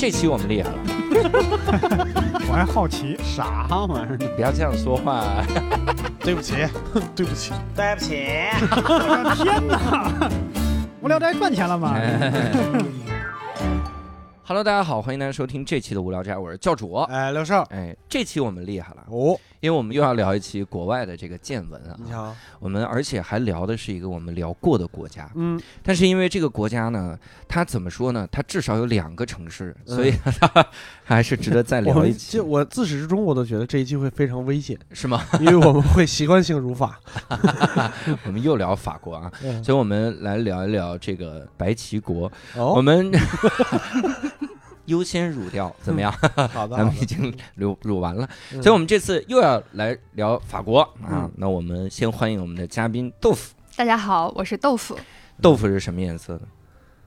这期我们厉害了，我还好奇，啥玩意儿？你 不要这样说话。对不起，对不起，对不起，我的天哪！无聊斋赚钱了吗？Hello，大家好，欢迎大家收听这期的无聊斋，我是教主。哎，刘少，哎，这期我们厉害了，哦，因为我们又要聊一期国外的这个见闻啊。你好，我们而且还聊的是一个我们聊过的国家，嗯，但是因为这个国家呢，它怎么说呢？它至少有两个城市，嗯所以它 还是值得再聊一期我自始至终我都觉得这一期会非常危险，是吗？因为我们会习惯性辱法。我们又聊法国啊，嗯所以我们来聊一聊这个白旗国。我哦，们优先乳掉怎么样？好的，咱们已经乳乳完了，嗯所以我们这次又要来聊法国啊嗯。那我们先欢迎我们的嘉宾豆腐。大家好，我是豆腐。豆腐是什么颜色的？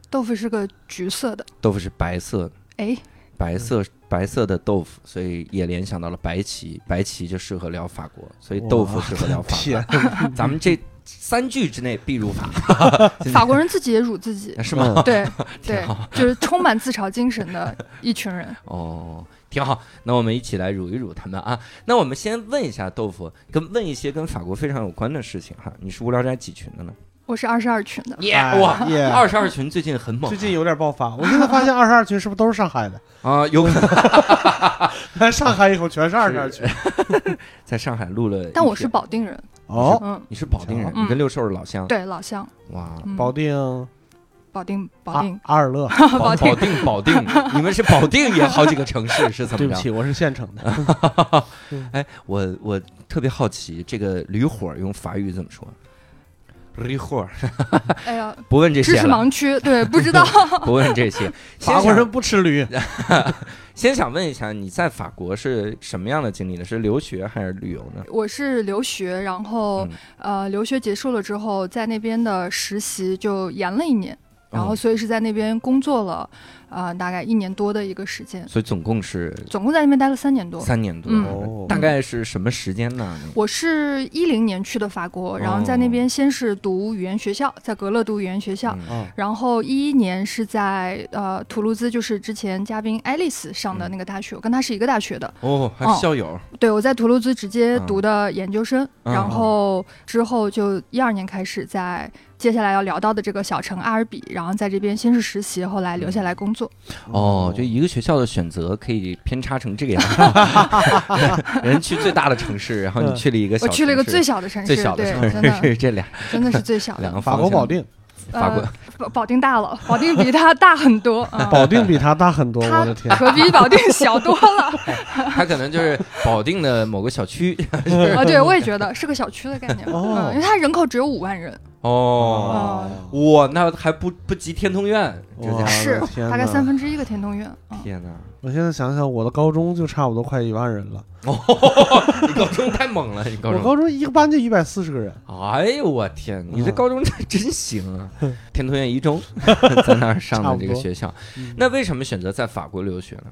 豆腐是个橘色的，豆腐是白色的，哎，白色白色的豆腐，所以也联想到了白旗，白旗就适合聊法国，所以豆腐适合聊法，国。咱们这三句之内必入法，法国人自己也辱自己，是吗？对对，就是充满自嘲精神的一群人。哦，挺好。那我们一起来辱一辱他们啊。那我们先问一下豆腐，跟问一些跟法国非常有关的事情哈。你是无聊斋几群的呢？我是二十二群的，哇，耶二十二群最近很猛最近有点爆发。我现在发现二十二群是不是都是上海的？啊，有可能来上海以后全是二十二群。在上海录了。但我是保定人，哦，嗯，你是保定人，嗯你跟六兽是老乡。对，老乡，哇，嗯 保定，保定，保定，阿尔勒。保定，定保定，你们是保定也好几个城市是怎么着？对不起，我是县城的。哎，我我特别好奇，这个驴火用法语怎么说？驴货，哎呀，不问这些知识，盲区，对，不知道。不问这些。法国人不吃驴。先想问一下，你在法国是什么样的经历呢？是留学还是旅游呢？我是留学，然后、嗯呃，留学结束了之后，在那边的实习就延了一年，然后哦所以是在那边工作了，呃，大概一年多的一个时间，所以总共是总共在那边待了三年多。三年多。嗯哦大概是什么时间呢？我是一零年去的法国，然后在那边先是读语言学校，在格勒读语言学校，然后一一年是在呃图卢兹，就是之前嘉宾爱丽丝上的那个大学，我跟她是一个大学的。哦，还是校友。对，我在图卢兹直接读的研究生，嗯然后之后就一二年开始在接下来要聊到的这个小城阿尔比，然后在这边先是实习，后来留下来工作。哦，就一个学校的选择可以偏差成这个样。子。人去最大的城市，然后你去了一个小城市，我去了一个最小的城市，最小的对，城真的市，这俩。真的是最小的。两个法国保定，法国。呃保保定大了，保定比它大很多。嗯。保定比它大很多。它我的天，可比保定小多了。他可能就是保定的某个小区。啊，对，我也觉得是个小区的概念，哦。嗯，因为它人口只有五万人，哦。哇，那还不不及天通苑，这哇家伙是天大概三分之一个天通苑。嗯天哪！我现在想想，我的高中就差不多快一万人了。哦，你高中太猛了，你高中。我高中一个班就一百四十个人。哎呦我天，你这嗯高中真行啊！天通苑一中 在那儿上的这个学校，嗯那为什么选择在法国留学呢？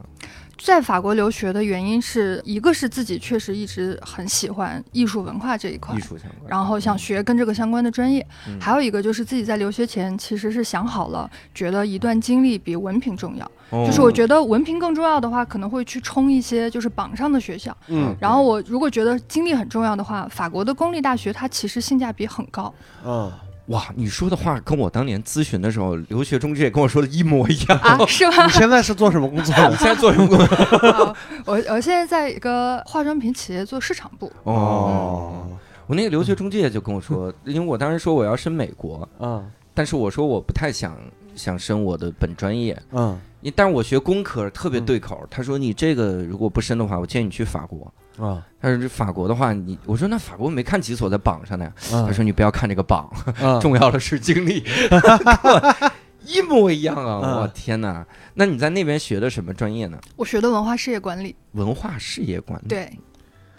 在法国留学的原因是一个是自己确实一直很喜欢艺术文化这一块艺，术相关，然后想学跟这个相关的专业，嗯还有一个就是自己在留学前其实是想好了，觉得一段经历比文凭重要。哦就是我觉得文凭更重要的话，可能会去冲一些就是榜上的学校。嗯然后我如果觉得经历很重要的话，法国的公立大学它其实性价比很高。嗯，哇，你说的话跟我当年咨询的时候留学中介跟我说的一模一样。啊，是吗？你现在是做什么工作的？你现在做什么工作？啊我我现在在一个化妆品企业做市场部。哦，我那个留学中介就跟我说，因为我当时说我要申美国，嗯但是我说我不太想想申我的本专业，嗯你但是我学工科特别对口。他说你这个如果不申的话，我建议你去法国。啊他说这法国的话，你我说那法国没看几所在榜上的呀。啊他说你不要看这个榜，嗯 重要的是经历，一模一样啊！嗯我天哪！那你在那边学的什么专业呢？我学的文化事业管理，文化事业管理。，对，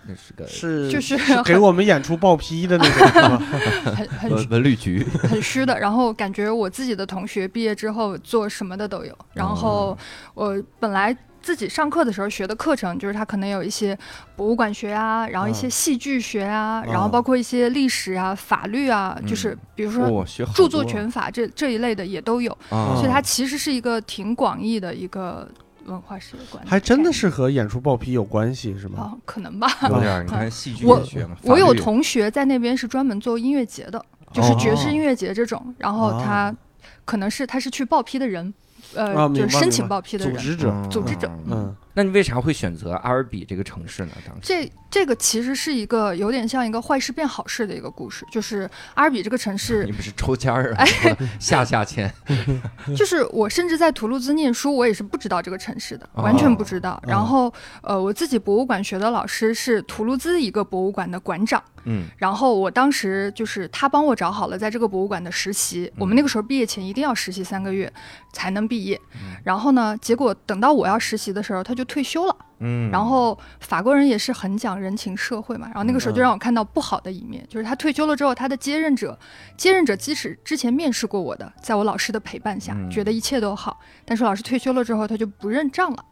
那是个是就是给我们演出报批的那种？很很文文旅局。很虚的。然后感觉我自己的同学毕业之后做什么的都有。然后我本来自己上课的时候学的课程，就是他可能有一些博物馆学啊，然后一些嗯。戏剧学啊，嗯。然后包括一些历史啊、法律啊，就是比如说著作权法这这一类的也都有。啊，所以它其实是一个挺广义的一个文化世界观，还真的是和演出报批有关系是吗？哦，可能吧。有点儿，你看戏剧学嘛，我有同学在那边是专门做音乐节的，就是爵士音乐节这种，然后他哦可能是他是去报批的人，呃，就是申请报批的人。组织者，嗯组织者嗯那你为啥会选择阿尔比这个城市呢？当时这这个其实是一个有点像一个坏事变好事的一个故事，就是阿尔比这个城市 你，不是抽签儿啊，哎 下下签，就是我甚至在图卢兹念书，我也是不知道这个城市的，哦完全不知道。哦然后呃，我自己博物馆学的老师是图卢兹一个博物馆的馆长。嗯然后我当时就是他帮我找好了在这个博物馆的实习，我们那个时候毕业前一定要实习三个月才能毕业。然后呢，结果等到我要实习的时候，他就退休了。嗯，然后法国人也是很讲人情社会嘛，然后那个时候就让我看到不好的一面，就是他退休了之后，他的接任者，接任者即使之前面试过我的，在我老师的陪伴下，嗯觉得一切都好，但是老师退休了之后，他就不认账了。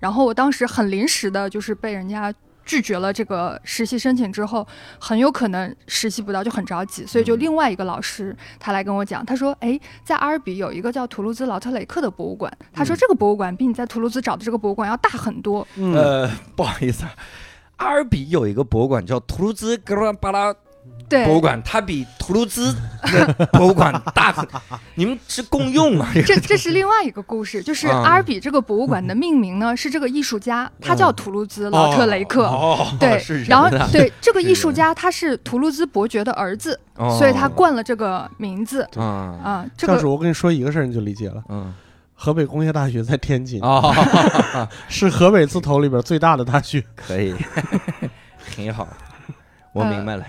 然后我当时很临时的，就是被人家拒绝了这个实习申请之后，很有可能实习不到，就很着急，所以就另外一个老师他来跟我讲，他说，哎，在阿尔比有一个叫图卢兹劳特雷克的博物馆，他说这个博物馆比你在图卢兹找的这个博物馆要大很多，嗯，呃，不好意思啊，阿尔比有一个博物馆叫图卢兹格拉巴拉对，博物馆，它比图卢兹 的博物馆大很，你们是共用啊？这这是另外一个故事，就是啊。阿尔比这个博物馆的命名呢，是这个艺术家，他叫图卢兹劳特雷克。哦，对，然后啊对这个艺术家，他是图卢兹伯爵的儿子，哦。所以他冠了这个名字。啊。啊。这个我跟你说一个事儿你就理解了。嗯。河北工业大学在天津，啊，是河北字头里边最大的大学。可以，很好，我明白了。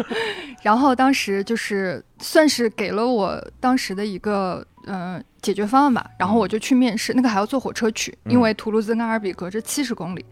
然后当时就是算是给了我当时的一个呃解决方案吧，然后我就去面试，那个还要坐火车去，嗯因为图卢兹跟阿尔比隔着七十公里。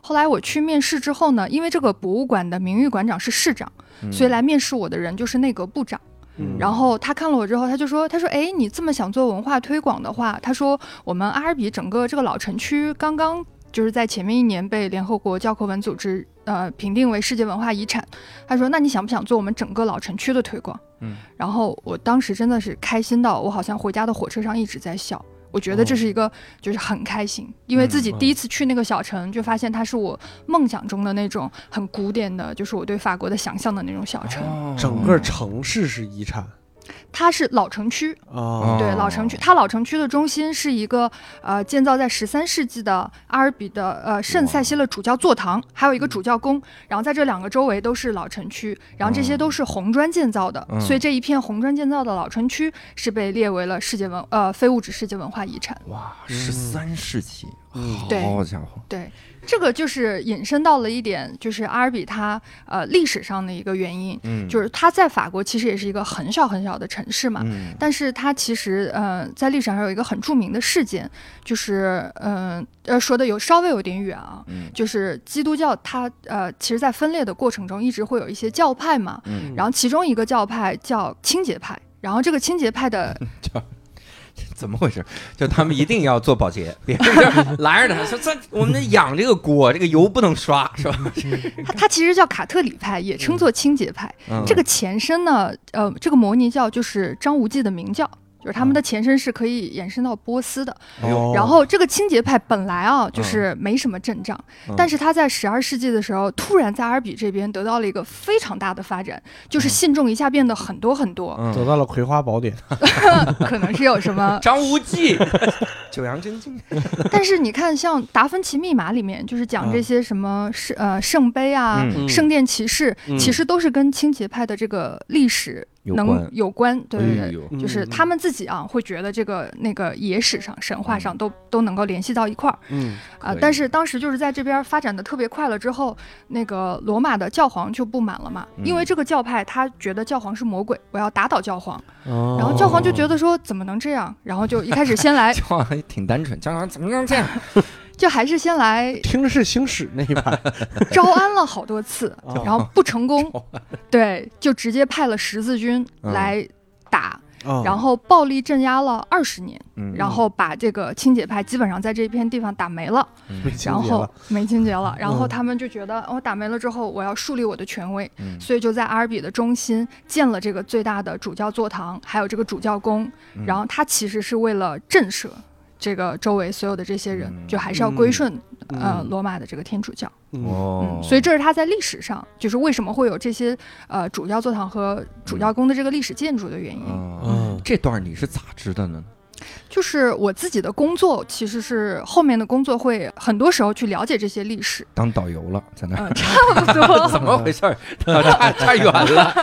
后来我去面试之后呢，因为这个博物馆的名誉馆长是市长，嗯所以来面试我的人就是内阁部长。嗯然后他看了我之后，他就说：“他说，哎，你这么想做文化推广的话，他说我们阿尔比整个这个老城区刚刚就是在前面一年被联合国教科文组织呃评定为世界文化遗产。他说，那你想不想做我们整个老城区的推广？嗯，然后我当时真的是开心到我好像回家的火车上一直在笑。我觉得这是一个就是很开心，因为自己第一次去那个小城，就发现它是我梦想中的那种很古典的，就是我对法国的想象的那种小城。哦整个城市是遗产它是老城区，哦，对，老城区，它老城区的中心是一个呃建造在十三世纪的阿尔比的呃圣塞西勒主教座堂，还有一个主教宫，然后在这两个周围都是老城区，然后这些都是红砖建造的，嗯。所以这一片红砖建造的老城区是被列为了世界文呃非物质世界文化遗产。哇，十三世纪，嗯好家伙，对，这个就是引申到了一点，就是阿尔比它呃历史上的一个原因，嗯，就是它在法国其实也是一个很小很小的城市嘛，嗯但是它其实呃在历史上有一个很著名的事件，就是嗯呃说的有稍微有点远啊，嗯就是基督教它呃其实在分裂的过程中一直会有一些教派嘛，嗯，然后其中一个教派叫清洁派。然后这个清洁派的，怎么回事？就他们一定要做保洁，别人就拦着他说：“这我们养这个锅，这个油不能刷，是吧 他其实叫卡特里派，也称作清洁派。？”嗯这个前身呢，呃，这个摩尼教就是张无忌的明教，就是他们的前身是可以延伸到波斯的。然后这个清洁派本来啊就是没什么阵仗，嗯。但是他在十二世纪的时候，突然在阿尔比这边得到了一个非常大的发展，就是信众一下变得很多很多，嗯。走到了葵花宝典，可能是有什么。张无忌，九阳真经，但是你看，像《达芬奇密码》里面就是讲这些什么圣呃圣杯啊、嗯。圣殿骑士，嗯。其实都是跟清洁派的这个历史能有关。对对对。就是他们自己啊，会觉得这个那个野史上、神话上都都能够联系到一块儿嗯啊、但是当时就是在这边发展的特别快了之后，那个罗马的教皇就不满了嘛，因为嗯这个教派他觉得教皇是魔鬼，我要打倒教皇。哦然后教皇就觉得说怎么能这样，然后就一开始先来，教皇还挺单纯，教皇怎么能这样？就还是先来听着是星矢那一派，招安了好多次，哦。然后不成功，对，就直接派了十字军嗯。来打，哦。然后暴力镇压了二十年，嗯。然后把这个清洁派基本上在这片地方打没了，然后，没清洁了，然后嗯他们就觉得我、打没了之后，我要树立我的权威，嗯。所以就在阿尔比的中心建了这个最大的主教座堂，还有这个主教宫，嗯。然后它其实是为了震慑。这个周围所有的这些人，嗯就还是要归顺、呃嗯罗马的这个天主教。嗯所以这是他在历史上，就是为什么会有这些呃主教座堂和主教宫的这个历史建筑的原因。嗯，嗯这段你是咋知道的呢？就是我自己的工作，其实是后面的工作会很多时候去了解这些历史，当导游了，在那差不多。怎么回事儿？差差远了。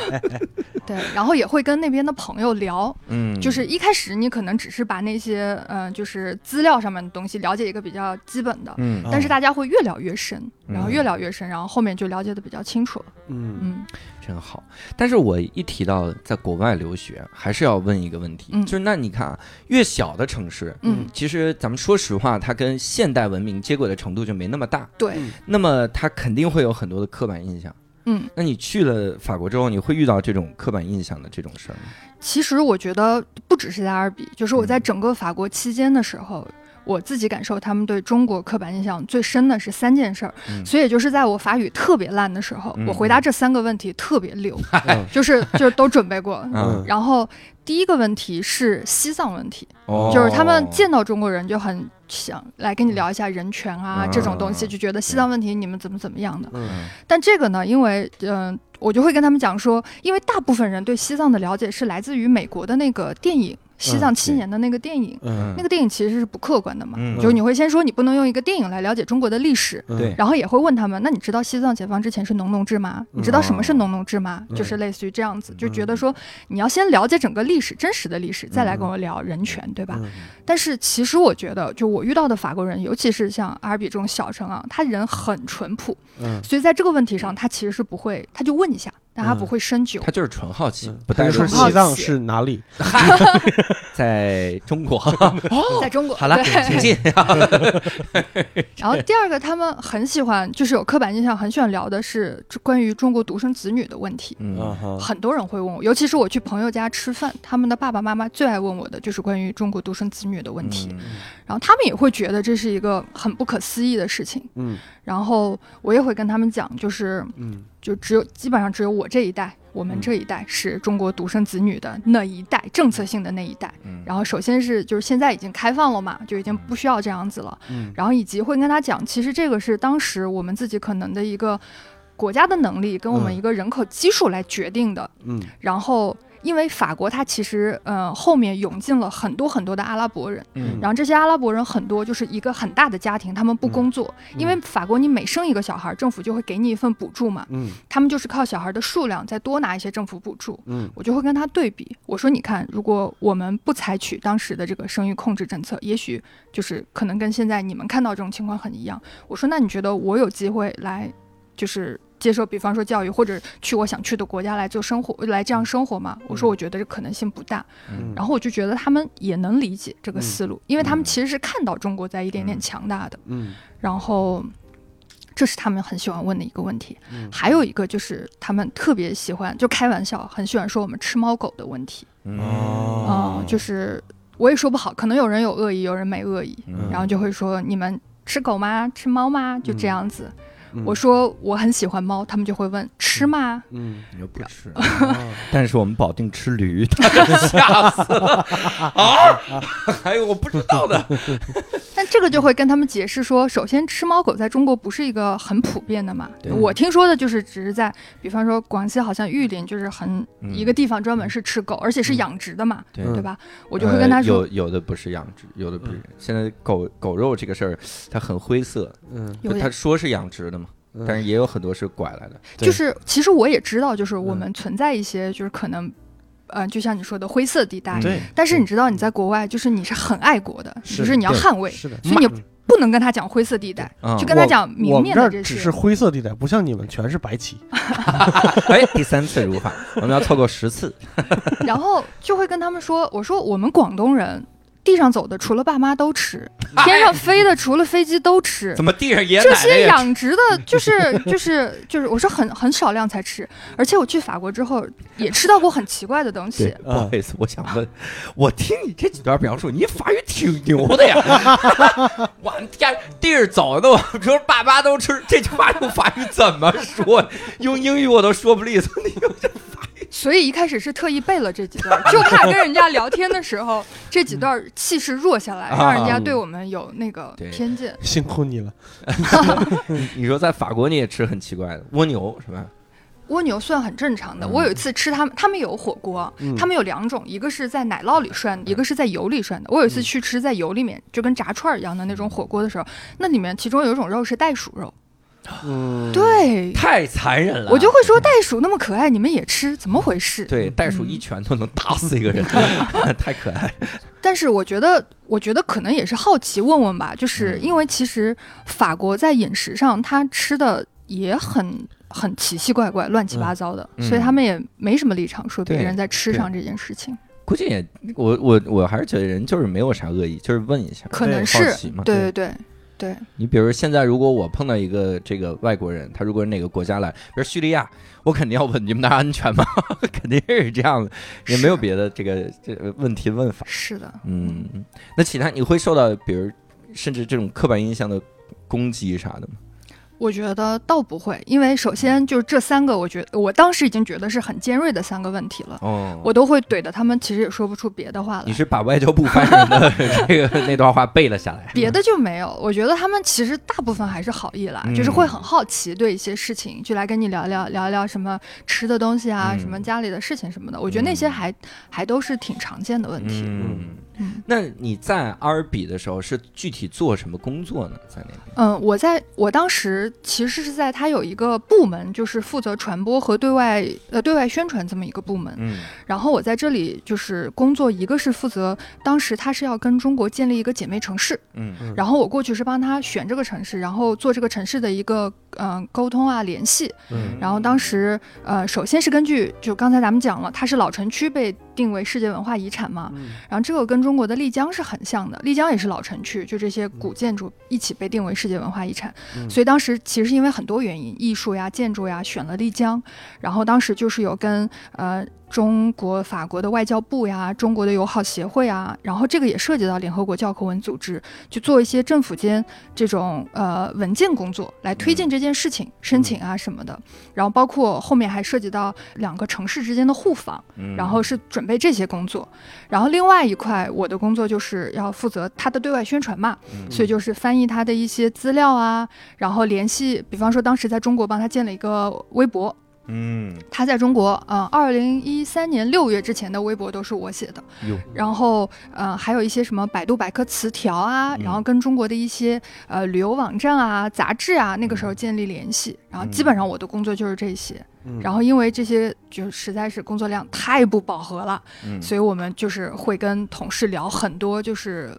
对，然后也会跟那边的朋友聊，嗯，就是一开始你可能只是把那些嗯、呃就是资料上面的东西了解一个比较基本的，嗯但是大家会越聊越深，然后嗯越聊越深，然后后面就了解的比较清楚了。嗯嗯真好。但是我一提到在国外留学，还是要问一个问题，嗯就是那你看啊，越小的城市。嗯，其实咱们说实话，它跟现代文明接轨的程度就没那么大，对，那么它肯定会有很多的刻板印象。嗯，那你去了法国之后，你会遇到这种刻板印象的这种事儿吗？其实我觉得不只是在阿尔比，就是我在嗯整个法国期间的时候。我自己感受，他们对中国刻板印象最深的是三件事儿，嗯。所以也就是在我法语特别烂的时候，嗯我回答这三个问题特别溜，嗯。就是 就是都准备过。嗯。然后第一个问题是西藏问题，哦。就是他们见到中国人就很想来跟你聊一下人权啊、嗯。这种东西，就觉得西藏问题你们怎么怎么样的。嗯。但这个呢，因为嗯、我就会跟他们讲说，因为大部分人对西藏的了解是来自于美国的那个电影《西藏七年》的那个电影。嗯。那个电影其实是不客观的嘛，嗯。就是你会先说你不能用一个电影来了解中国的历史，嗯。对。然后也会问他们，那你知道西藏解放之前是农奴制吗？你知道什么是农奴制吗？嗯。就是类似于这样子，就觉得说你要先了解整个历史，真实的历史，再来跟我聊人权，对吧？嗯。但是其实我觉得，就我遇到的法国人，尤其是像阿尔比这种小城啊，他人很淳朴，嗯。所以在这个问题上，他其实是不会，他就问一下，但他嗯不会深究。他就是纯好奇，嗯不带说好西藏奇是哪里？在中国。在中国，好了，对请进。然后第二个，他们很喜欢，就是有刻板印象，很喜欢聊的是关于中国独生子女的问题。很多人会问我，尤其是我去朋友家吃饭，他们的爸爸妈妈最爱问我的就是关于中国独生子女的问题。嗯然后他们也会觉得这是一个很不可思议的事情。嗯然后我也会跟他们讲，就是嗯就只有基本上只有我这一代，我们这一代是中国独生子女的那一代，政策性的那一代。嗯然后首先是就是现在已经开放了嘛，就已经不需要这样子了。嗯然后以及会跟他讲，其实这个是当时我们自己可能的一个国家的能力跟我们嗯一个人口基数来决定的。嗯然后因为法国它其实呃后面涌进了很多很多的阿拉伯人，嗯然后这些阿拉伯人很多就是一个很大的家庭，他们不工作，嗯因为法国你每生一个小孩，政府就会给你一份补助嘛，嗯他们就是靠小孩的数量再多拿一些政府补助。嗯我就会跟他对比，我说你看，如果我们不采取当时的这个生育控制政策，也许就是可能跟现在你们看到这种情况很一样。我说那你觉得我有机会来，就是接受，比方说教育或者去我想去的国家来做生活，来这样生活嘛？我说我觉得这可能性不大。嗯然后我就觉得他们也能理解这个思路，因为他们嗯其实是看到中国在一点点嗯强大的，嗯然后。这是他们很喜欢问的一个问题，嗯还有一个就是他们特别喜欢，就开玩笑，很喜欢说我们吃猫狗的问题。嗯哦嗯，就是我也说不好，可能有人有恶意，有人没恶意，嗯然后就会说你们吃狗吗？吃猫吗？就这样子。嗯。我说我很喜欢猫，他们就会问吃吗？嗯。你又不吃，哦。但是我们保定吃驴，他 吓死了。啊！还有我不知道的，但这个就会跟他们解释说，首先吃猫狗在中国不是一个很普遍的嘛。我听说的就是只是在，比方说广西好像玉林就是很嗯。一个地方专门是吃狗，而且是养殖的嘛，对。嗯。对吧？我就会跟他呃说，有有的不是养殖，有的不是。嗯。现在狗狗肉这个事儿，它很灰色，嗯。有他说是养殖的嘛，嗯。但是也有很多是拐来的。就是其实我也知道，就是我嗯。们存在一些就是可能，呃，就像你说的灰色地带。对，但是你知道你在国外，就是你是很爱国的，是就是你要捍卫，是的，所以你嗯不能跟他讲灰色地带，嗯就跟他讲明面的这些。儿只是灰色地带，不像你们全是白旗。哎，第三次如法，我们要凑够十次。然后就会跟他们说，我说我们广东人。地上走的除了爸妈都吃，天上飞的除了飞机都吃，怎么地上爷奶奶这些养殖的，就是 就是就是，我说很很少量才吃，而且我去法国之后也吃到过很奇怪的东西，，不好意思，我想问，我听你这几段描述，你法语挺牛的呀！我天，地儿走的，我说爸妈都吃，这句话用法语怎么说？用英语我都说不利索，你用所以一开始是特意背了这几段，就怕跟人家聊天的时候 这几段气势弱下来，让人家对我们有那个偏见。辛苦你了。你说在法国你也吃很奇怪的蜗牛是吧？蜗牛算很正常的。嗯我有一次吃他们，他们有火锅，嗯他们有两种，一个是在奶酪里涮的，一个是在油里涮的。我有一次去吃在油里面，就跟炸串儿一样的那种火锅的时候，那里面其中有一种肉是袋鼠肉，嗯，对。太残忍了，我就会说袋鼠那么可爱，你们也吃，怎么回事？对袋鼠一拳都能打死一个人，太可爱。但是我觉得，我觉得可能也是好奇问问吧，就是嗯。因为其实法国在饮食上，他吃的也很很奇奇怪怪、乱七八糟的，嗯。所以他们也没什么立场说别对人在吃上这件事情，估计也，我我我还是觉得人就是没有啥恶意，就是问一下，可能是奇嘛。对。对对对，你比如现在，如果我碰到一个这个外国人，他如果是哪个国家来，比如叙利亚，我肯定要问你们那儿安全吗？肯定是这样的，也没有别的这个这个问题问法。是的。嗯，那其他你会受到比如甚至这种刻板印象的攻击啥的吗？我觉得倒不会，因为首先就是这三个，我觉得我当时已经觉得是很尖锐的三个问题了，哦，我都会怼的他们其实也说不出别的话来你。是把外交部发言的 这个那段话背了下来。别的就没有，我觉得他们其实大部分还是好意啦，嗯就是会很好奇对一些事情，就来跟你聊聊聊聊什么吃的东西啊，嗯什么家里的事情什么的。我觉得那些还、还都是挺常见的问题。嗯，嗯那你在阿尔比的时候是具体做什么工作呢？在那边？嗯，我在我当时其实是在他有一个部门，就是负责传播和对外呃对外宣传这么一个部门。嗯然后我在这里就是工作，一个是负责当时他是要跟中国建立一个姐妹城市，嗯然后我过去是帮他选这个城市，然后做这个城市的一个嗯、呃沟通啊联系。嗯然后当时呃，首先是根据就刚才咱们讲了，它是老城区被定为世界文化遗产嘛，嗯然后这个跟中国的丽江是很像的，丽江也是老城区，就这些古建筑一起被定为世界文化遗产。嗯所以当时其实是因为很多原因，艺术呀、建筑呀，选了丽江。然后当时就是有跟呃中国、法国的外交部呀、中国的友好协会啊，然后这个也涉及到联合国教科文组织，去做一些政府间这种呃文件工作，来推进这件事情、申请啊什么的。然后包括后面还涉及到两个城市之间的互访。嗯然后是准备这些工作，然后另外一块我的工作就是要负责他的对外宣传嘛，嗯所以就是翻译他的一些资料啊，然后联系，比方说当时在中国帮他建了一个微博，嗯。他在中国，呃，二零一三年六月之前的微博都是我写的，然后呃还有一些什么百度百科词条啊，嗯。然后跟中国的一些呃旅游网站啊、杂志啊，那个时候建立联系，然后基本上我的工作就是这些。嗯。然后因为这些就实在是工作量太不饱和了，嗯。所以我们就是会跟同事聊很多，就是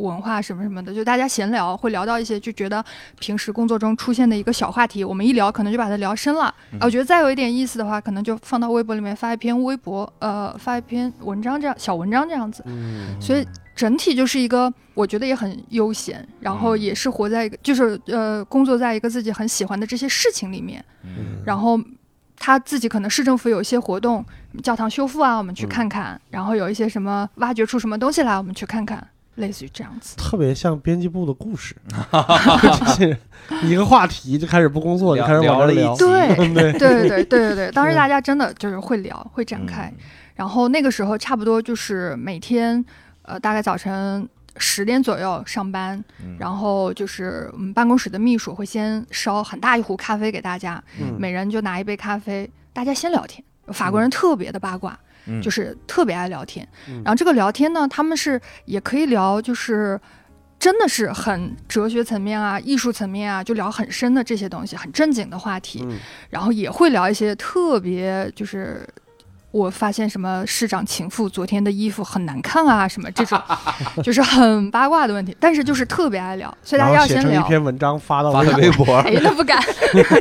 文化什么什么的，就大家闲聊，会聊到一些就觉得平时工作中出现的一个小话题，我们一聊可能就把它聊深了。嗯啊我觉得再有一点意思的话，可能就放到微博里面发一篇微博，呃，发一篇文章这样小文章这样子。嗯所以整体就是一个，我觉得也很悠闲，然后嗯也是活在一个，就是呃，工作在一个自己很喜欢的这些事情里面。嗯然后他自己可能市政府有一些活动，教堂修复啊，我们去嗯看看；然后有一些什么挖掘出什么东西来，我们去看看，类似于这样子。特别像编辑部的故事，一个话题就开始不工作，就开始往这聊。聊了一，集。对 对。对对对对对，当时嗯大家真的就是会聊，会展开。然后那个时候差不多就是每天，呃，大概早晨十点左右上班，嗯。然后就是我们办公室的秘书会先烧很大一壶咖啡给大家，嗯。每人就拿一杯咖啡，大家先聊天。法国人特别的八卦，嗯就是特别爱聊天。嗯然后这个聊天呢，他们是也可以聊，就是真的是很哲学层面啊、艺术层面啊，就聊很深的这些东西，很正经的话题。嗯然后也会聊一些特别就是。我发现什么市长情妇昨天的衣服很难看啊，什么这种，就是很八卦的问题，但是就是特别爱聊，所以大家要先聊。成一篇文章发到发了微博，微博，哎，那不敢。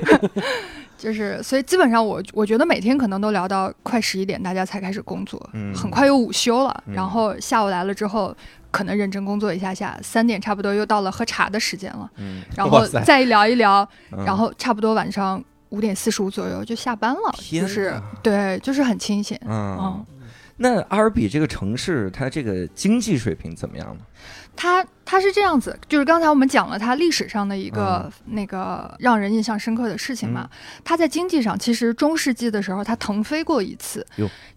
就是，所以基本上我我觉得每天可能都聊到快十一点，大家才开始工作，嗯很快又午休了，嗯。然后下午来了之后，可能认真工作一下下，三点差不多又到了喝茶的时间了，嗯，然后再聊一聊，嗯然后差不多晚上五点四十五左右就下班了，就是对，就是很清闲，嗯嗯，那阿尔比这个城市，它这个经济水平怎么样呢？它它是这样子，就是刚才我们讲了它历史上的一个、那个让人印象深刻的事情嘛。它在经济上，其实中世纪的时候它腾飞过一次，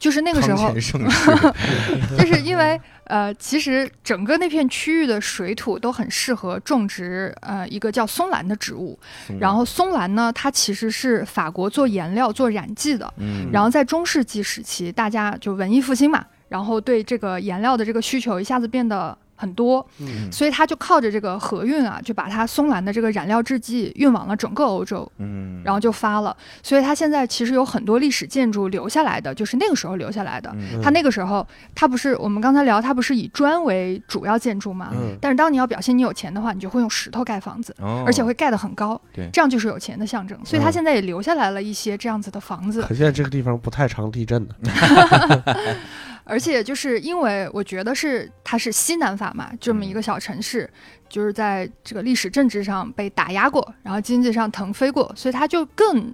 就是那个时候 就是因为呃，其实整个那片区域的水土都很适合种植呃一个叫松兰的植物。然后松兰呢，它其实是法国做颜料、做染剂的。嗯，然后在中世纪时期，大家就文艺复兴嘛，然后对这个颜料的这个需求一下子变得很多，嗯所以他就靠着这个河运啊，就把它松兰的这个染料制剂运往了整个欧洲，嗯，然后就发了。所以它现在其实有很多历史建筑留下来的，就是那个时候留下来的。嗯它那个时候，它不是我们刚才聊，它不是以砖为主要建筑嘛？嗯但是当你要表现你有钱的话，你就会用石头盖房子，哦而且会盖得很高，对这样就是有钱的象征。所以它嗯现在也留下来了一些这样子的房子。可见这个地方不太常地震的。而且就是因为我觉得是它是西南法嘛，这么一个嗯小城市，就是在这个历史政治上被打压过，然后经济上腾飞过，所以它就更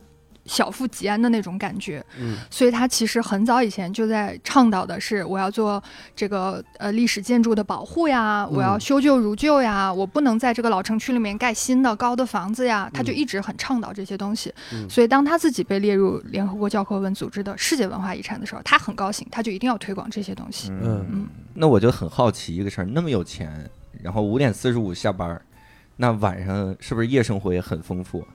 小富即安的那种感觉。嗯所以他其实很早以前就在倡导的是，我要做这个呃历史建筑的保护呀，我要嗯修旧如旧呀，我不能在这个老城区里面盖新的高的房子呀，他就嗯一直很倡导这些东西。嗯所以当他自己被列入联合国教科文组织的世界文化遗产的时候，他很高兴，他就一定要推广这些东西。嗯嗯，那我就很好奇一个事儿，那么有钱，然后五点四十五下班，那晚上是不是夜生活也很丰富？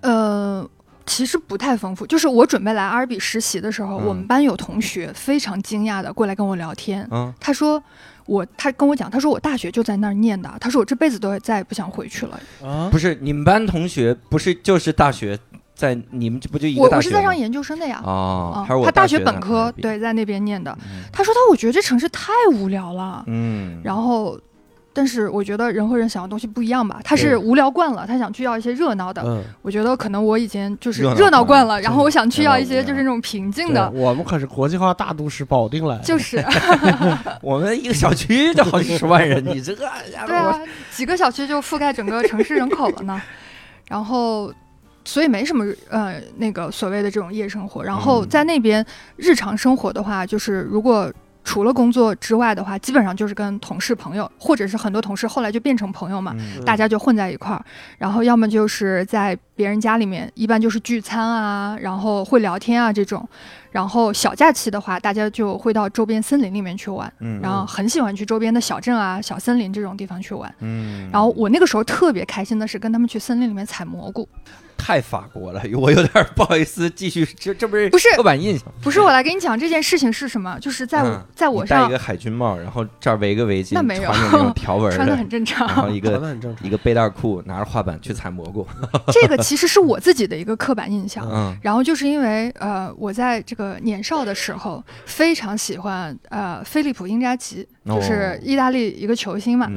呃。其实不太丰富，就是我准备来阿尔比实习的时候，嗯我们班有同学非常惊讶的过来跟我聊天，嗯，他说我，他跟我讲，他说我大学就在那儿念的，他说我这辈子都再也不想回去了。啊，不是你们班同学，不是就是大学在你们这不就一个我大学吗我是在上研究生的呀，他大学学本科对在那边念的。嗯他说他我觉得这城市太无聊了，嗯，然后。但是我觉得人和人想要的东西不一样吧，他是无聊惯了，他想去要一些热闹的。嗯，我觉得可能我以前就是热闹惯了，然后我想去要一些就是那种平静的，我们可是国际化大都市保定来，就是 我们一个小区就好几十万人，你这个对啊，几个小区就覆盖整个城市人口了呢。然后，所以没什么呃那个所谓的这种夜生活。然后嗯在那边日常生活的话，就是如果除了工作之外的话，基本上就是跟同事朋友，或者是很多同事后来就变成朋友嘛。嗯大家就混在一块儿，然后要么就是在别人家里面，一般就是聚餐啊，然后会聊天啊这种。然后小假期的话，大家就会到周边森林里面去玩，嗯然后很喜欢去周边的小镇啊、小森林这种地方去玩。嗯，然后我那个时候特别开心的是跟他们去森林里面采蘑菇，太法国了，我有点不好意思继续，这这不是不是刻板印象。不是我来跟你讲这件事情是什么，就是在我、嗯在我上戴一个海军帽，然后这儿围个围巾，那没有穿着那种 条纹穿的的，很正常然，后一个。一个背带裤，拿着画板去采蘑菇。这个其实是我自己的一个刻板印象。嗯然后就是因为呃，我在这个年少的时候非常喜欢呃菲利普英扎吉，就是意大利一个球星嘛。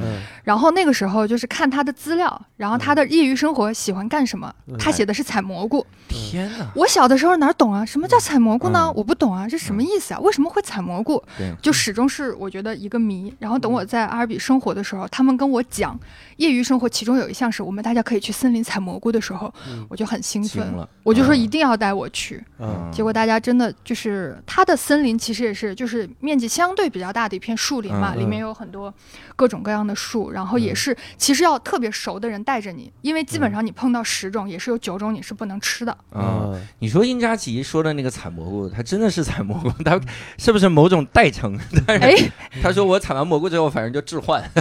然后那个时候就是看他的资料，然后他的业余生活喜欢干什么，嗯他写的是采蘑菇。天哪！我小的时候哪懂啊？什么叫采蘑菇呢？嗯我不懂啊，这什么意思啊？为什么会采蘑菇？就始终是我觉得一个谜。然后等我在阿尔比生活的时候，他们跟我讲业余生活，其中有一项是我们大家可以去森林采蘑菇的时候，嗯。我就很兴奋，我就说嗯一定要带我去。嗯。结果大家真的就是它的森林其实也是就是面积相对比较大的一片树林嘛，嗯。里面有很多各种各样的树，然后也是其实要特别熟的人带着你，因为基本上你碰到十种，也是有九种你是不能吃的。啊，你说殷扎吉说的那个采蘑菇，他真的是采蘑菇，他 是不是某种代称？但是哎，他说我采完蘑菇之后，反正就置换。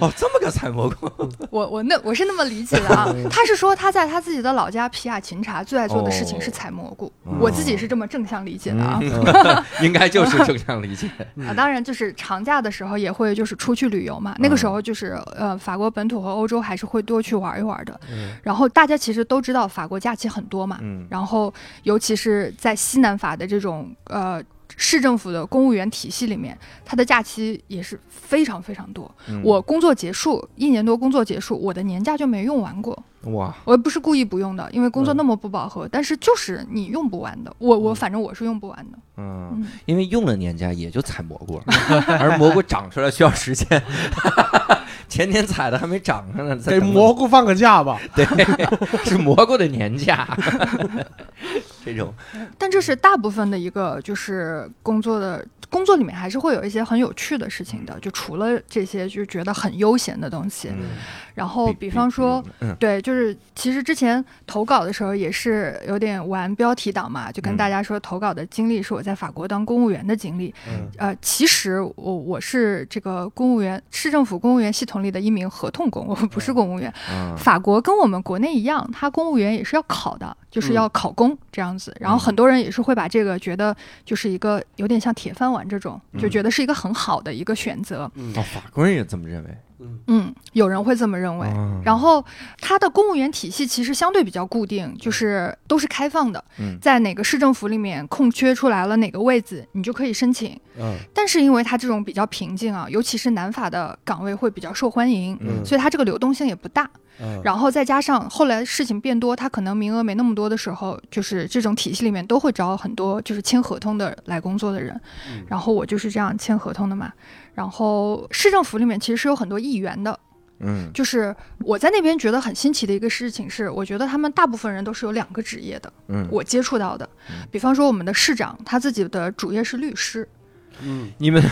哦，这么个采蘑菇，我我那我是那么理解的啊，他是说他在他自己的老家皮亚琴察最爱做的事情是采蘑菇，哦我自己是这么正向理解的啊。嗯。应该就是正向理解。啊，当然就是长假的时候也会就是出去旅游嘛，那个时候就是呃法国本土和欧洲还是会多去玩一玩的。嗯。然后大家其实都知道法国假期很多嘛，嗯。然后尤其是在西南法的这种呃市政府的公务员体系里面，他的假期也是非常非常多。嗯我工作结束一年多，工作结束，我的年假就没用完过。哇，我也不是故意不用的，因为工作嗯那么不饱和，但是就是你用不完的。我我反正我是用不完的。嗯，嗯，因为用了年假也就采蘑菇了，而蘑菇长出来需要时间。前天采的还没长上呢，给蘑菇放个假吧。对，是蘑菇的年假。这种，但这是大部分的一个就是工作的工作里面还是会有一些很有趣的事情的，就除了这些就觉得很悠闲的东西。嗯。然后比方说，，嗯。对，就是其实之前投稿的时候也是有点玩标题党嘛，就跟嗯。大家说投稿的经历是我在法国当公务员的经历。嗯。呃，其实我我是这个公务员，市政府公务员系统里的一名合同工，我不是公务员。嗯。法国跟我们国内一样，他公务员也是要考的，就是要考公这样子。然后很多人也是会把这个觉得就是一个有点像铁饭碗这种，就嗯。觉得是一个很好的一个选择。嗯。哦，法国人也这么认为，嗯，有人会这么认为。哦然后它的公务员体系其实相对比较固定，就是都是开放的，嗯在哪个市政府里面空缺出来了哪个位子，你就可以申请。嗯但是因为它这种比较平静啊，尤其是南法的岗位会比较受欢迎，嗯所以它这个流动性也不大。嗯，然后再加上后来事情变多，他可能名额没那么多的时候，就是这种体系里面都会招很多就是签合同的来工作的人。嗯然后我就是这样签合同的嘛。然后市政府里面其实是有很多议员的，嗯。就是我在那边觉得很新奇的一个事情是，我觉得他们大部分人都是有两个职业的，嗯，我接触到的嗯，比方说我们的市长，他自己的主业是律师，嗯。你们，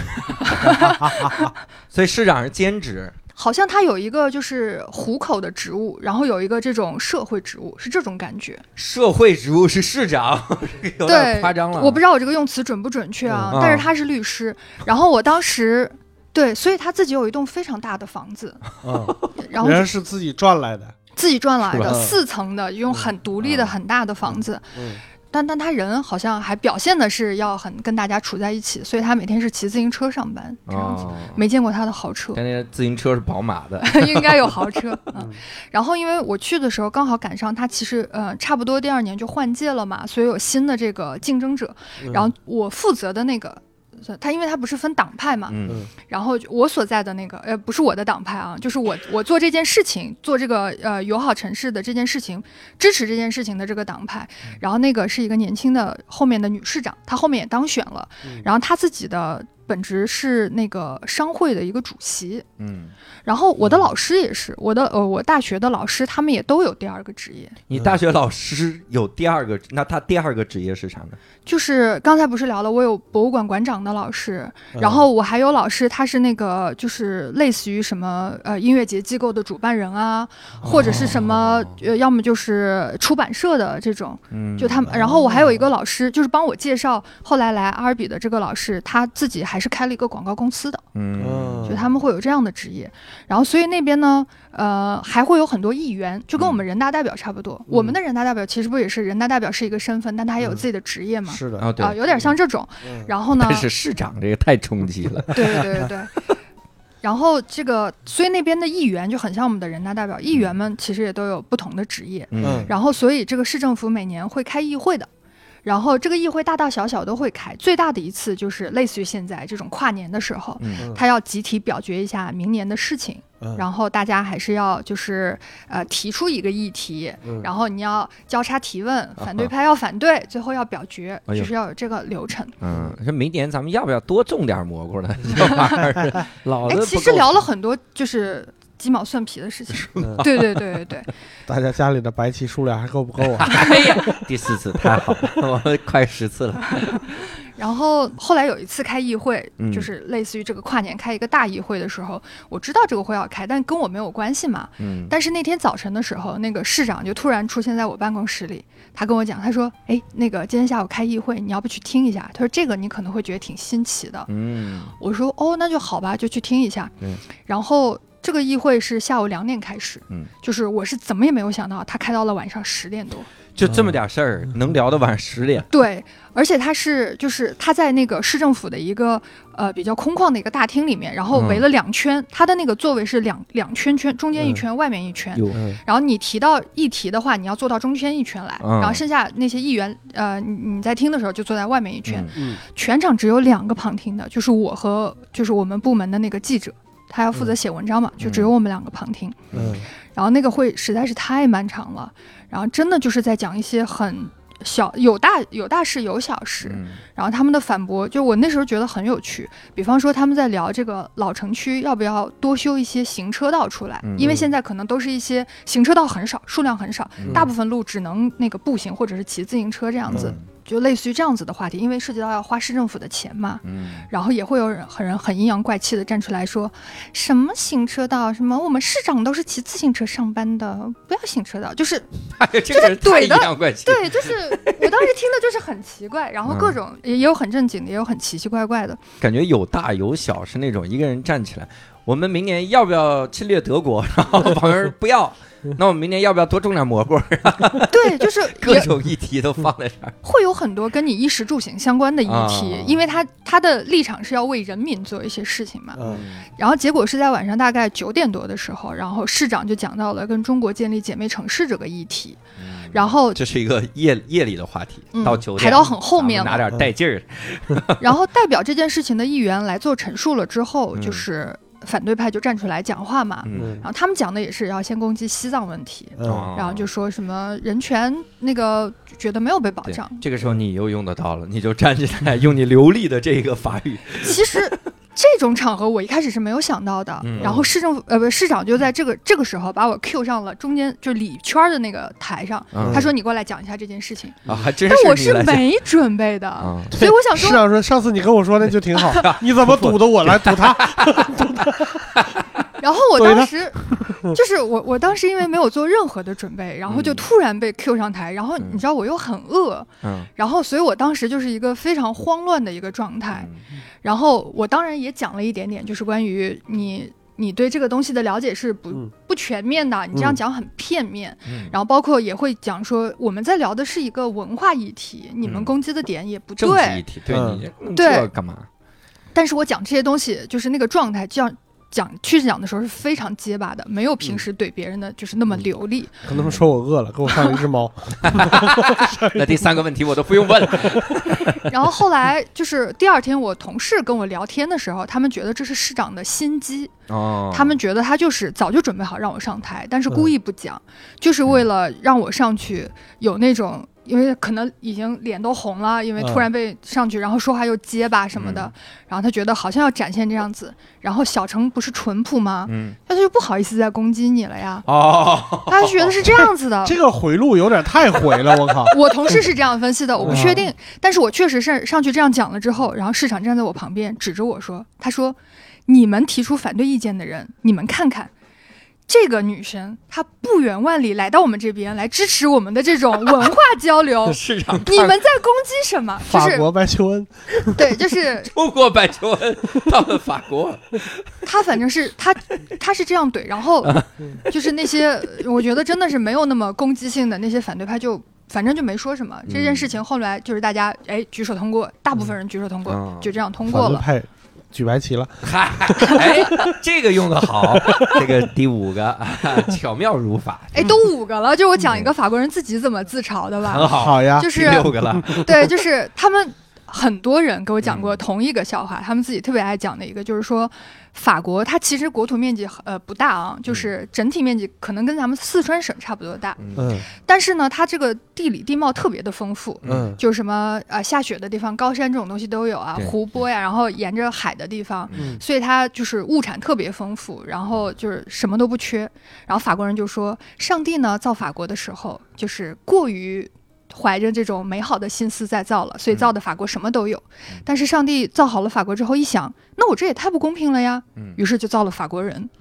所以市长是兼职，好像他有一个就是虎口的职务，然后有一个这种社会职务，是这种感觉。社会职务是市长，有点对夸张了。我不知道我这个用词准不准确啊，嗯但是他是律师，然后我当时。对，所以他自己有一栋非常大的房子，嗯，然后人是自己赚来的，自己赚来的四层的，用很独立的嗯很大的房子。嗯但但他人好像还表现的是要很跟大家处在一起，所以他每天是骑自行车上班这样子，哦，没见过他的豪车，但那个自行车是宝马的，应该有豪车。嗯嗯，然后因为我去的时候刚好赶上他其实呃差不多第二年就换届了嘛，所以有新的这个竞争者，嗯然后我负责的那个。他因为他不是分党派嘛，然后我所在的那个呃不是我的党派啊，就是我我做这件事情，做这个呃友好城市的这件事情，支持这件事情的这个党派，然后那个是一个年轻的后面的女市长，她后面也当选了，嗯。然后她自己的本职是那个商会的一个主席，嗯，然后我的老师也是，我的呃我大学的老师他们也都有第二个职业，你大学老师有第二个，那他第二个职业是啥呢？就是刚才不是聊了，我有博物馆馆长的老师，嗯。然后我还有老师，他是那个就是类似于什么呃音乐节机构的主办人啊，或者是什么呃要么就是出版社的这种，嗯，就他们。然后我还有一个老师，就是帮我介绍后来来阿尔比的这个老师，他自己还是开了一个广告公司的，嗯，嗯就他们会有这样的职业。然后所以那边呢，呃，还会有很多议员，就跟我们人大代表差不多。我们的人大代表其实不也是人大代表是一个身份，但他也有自己的职业嘛。是的，哦对啊、，有点像这种。嗯然后呢，但是市长这个太冲击了，对对对对对。然后这个，所以那边的议员就很像我们的人大代表，议员们其实也都有不同的职业。嗯然后，所以这个市政府每年会开议会的，然后这个议会大大小小都会开，最大的一次就是类似于现在这种跨年的时候，嗯。他要集体表决一下明年的事情，嗯。然后大家还是要就是呃提出一个议题，嗯。然后你要交叉提问，反对派要反对，最后要表决，哎就是要有这个流程。嗯，说明年咱们要不要多种点蘑菇呢？这玩意儿老哎的，其实聊了很多就是鸡毛蒜皮的事情。嗯对对对对对，大家家里的白棋数量还够不够啊？哎呀，第四次太好了，我们快十次了。然后后来有一次开议会，嗯就是类似于这个跨年开一个大议会的时候，我知道这个会要开，但跟我没有关系嘛。嗯，但是那天早晨的时候，那个市长就突然出现在我办公室里，他跟我讲，他说：“哎，那个今天下午开议会，你要不去听一下？”他说：“这个你可能会觉得挺新奇的。嗯，我说：“哦，那就好吧，就去听一下。嗯然后这个议会是下午两点开始，嗯就是我是怎么也没有想到，他开到了晚上十点多。就这么点事儿，能聊到晚上十点。对，而且他是就是他在那个市政府的一个呃比较空旷的一个大厅里面，然后围了两圈，他的那个座位是两两圈圈，中间一圈，外面一圈。然后你提到议题的话，你要坐到中间一圈来，嗯然后剩下那些议员，呃，你你在听的时候就坐在外面一圈。全场只有两个旁听的，就是我和就是我们部门的那个记者，他要负责写文章嘛，就只有我们两个旁听。嗯。然后那个会实在是太漫长了，然后真的就是在讲一些很小有大有大事有小事，嗯。然后他们的反驳，就我那时候觉得很有趣。比方说他们在聊这个老城区要不要多修一些行车道出来，嗯因为现在可能都是一些行车道很少，数量很少，嗯。大部分路只能那个步行或者是骑自行车这样子，就类似于这样子的话题，因为涉及到要花市政府的钱嘛。嗯然后也会有人很人很阴阳怪气的站出来说，什么行车道，什么我们市长都是骑自行车上班的，不要行车道，就是 哎呀，这个人怼的。对，就是我当时听的就是很奇怪，然后各嗯种也也有很正经的，也有很奇奇怪怪的。感觉有大有小，是那种一个人站起来，我们明年要不要侵略德国？然后旁边人不要，那我们明年要不要多种点蘑菇？对，就是 各种议题都放在这儿。会有很多跟你衣食住行相关的议题，啊因为他他的立场是要为人民做一些事情嘛。嗯然后结果是在晚上大概九点多的时候，然后市长就讲到了跟中国建立姐妹城市这个议题，然后这是一个夜夜里的话题，嗯到九点排到很后面拿了。点带劲儿。然后代表这件事情的议员来做陈述了之后，嗯就是反对派就站出来讲话嘛。嗯然后他们讲的也是要先攻击西藏问题，然后就说什么人权那个觉得没有被保障。这个时候你又用得到了，你就站起来，用你流利的这个法语。其实这种场合我一开始是没有想到的。嗯然后市政府呃不市长就在这个这个时候把我 Q 上了中间就里圈儿的那个台上，嗯他说你过来讲一下这件事情。啊，还真但我是没准备的，啊。所以我想说，市长说上次你跟我说那就挺好，你怎么堵的我来堵他？然后我当时 就是我我当时因为没有做任何的准备，然后就嗯突然被 Q 上台，然后嗯你知道我又很饿，嗯，然后所以我当时就是一个非常慌乱的一个状态。嗯然后我当然也讲了一点点，就是关于你你对这个东西的了解是不、嗯不全面的，你这样讲很片面。嗯然后包括也会讲说，我们在聊的是一个文化议题，你们嗯攻击的点也不政治议对。题，对嗯你弄对干嘛？但是我讲这些东西，就是那个状态，这样讲去讲的时候是非常结巴的，没有平时怼别人的就是那么流利。跟他们说我饿了，给我放了一只猫。那第三个问题我都不用问了。然后后来就是第二天，我同事跟我聊天的时候，他们觉得这是市长的心机，哦，他们觉得他就是早就准备好让我上台，但是嗯故意不讲，就是为了让我上去有那种。因为可能已经脸都红了，因为突然被上去，然后说话又结巴什么的，嗯然后他觉得好像要展现这样子，然后小程不是淳朴吗？嗯那他就不好意思再攻击你了呀，哦，他就觉得是这样子的。这个回路有点太回了，我靠！我同事是这样分析的，我不确嗯定，但是我确实是上去这样讲了之后，然后市场站在我旁边指着我说：“他说，你们提出反对意见的人，你们看看。”这个女生，她不远万里来到我们这边来支持我们的这种文化交流 市场你们在攻击什么？就是法国白求恩，对，就是 中国白求恩到了法国，他，反正是他，他是这样怼，然后就是那些我觉得真的是没有那么攻击性的那些反对派就。反正就没说什么这件事情，后来就是大家哎举手通过，大部分人举手通过，嗯就这样通过了。反派举白旗了。嗨，哎，这个用的好，这个第五个啊 巧妙如法，哎，都五个了，就我讲一个法国人自己怎么自嘲的吧。很好，好呀，就是六个了，对，就是他们很多人给我讲过同一个笑话，他们自己特别爱讲的一个，就是说法国它其实国土面积呃不大啊，就是整体面积可能跟咱们四川省差不多大，但是呢，它这个地理地貌特别的丰富。嗯。就什么呃下雪的地方，高山这种东西都有啊对，湖泊呀，然后沿着海的地方，嗯。所以它就是物产特别丰富，然后就是什么都不缺。然后法国人就说，上帝呢造法国的时候，就是过于怀着这种美好的心思在造了，所以造的法国什么都有。但是上帝造好了法国之后，一想，那我这也太不公平了呀，嗯于是就造了法国人。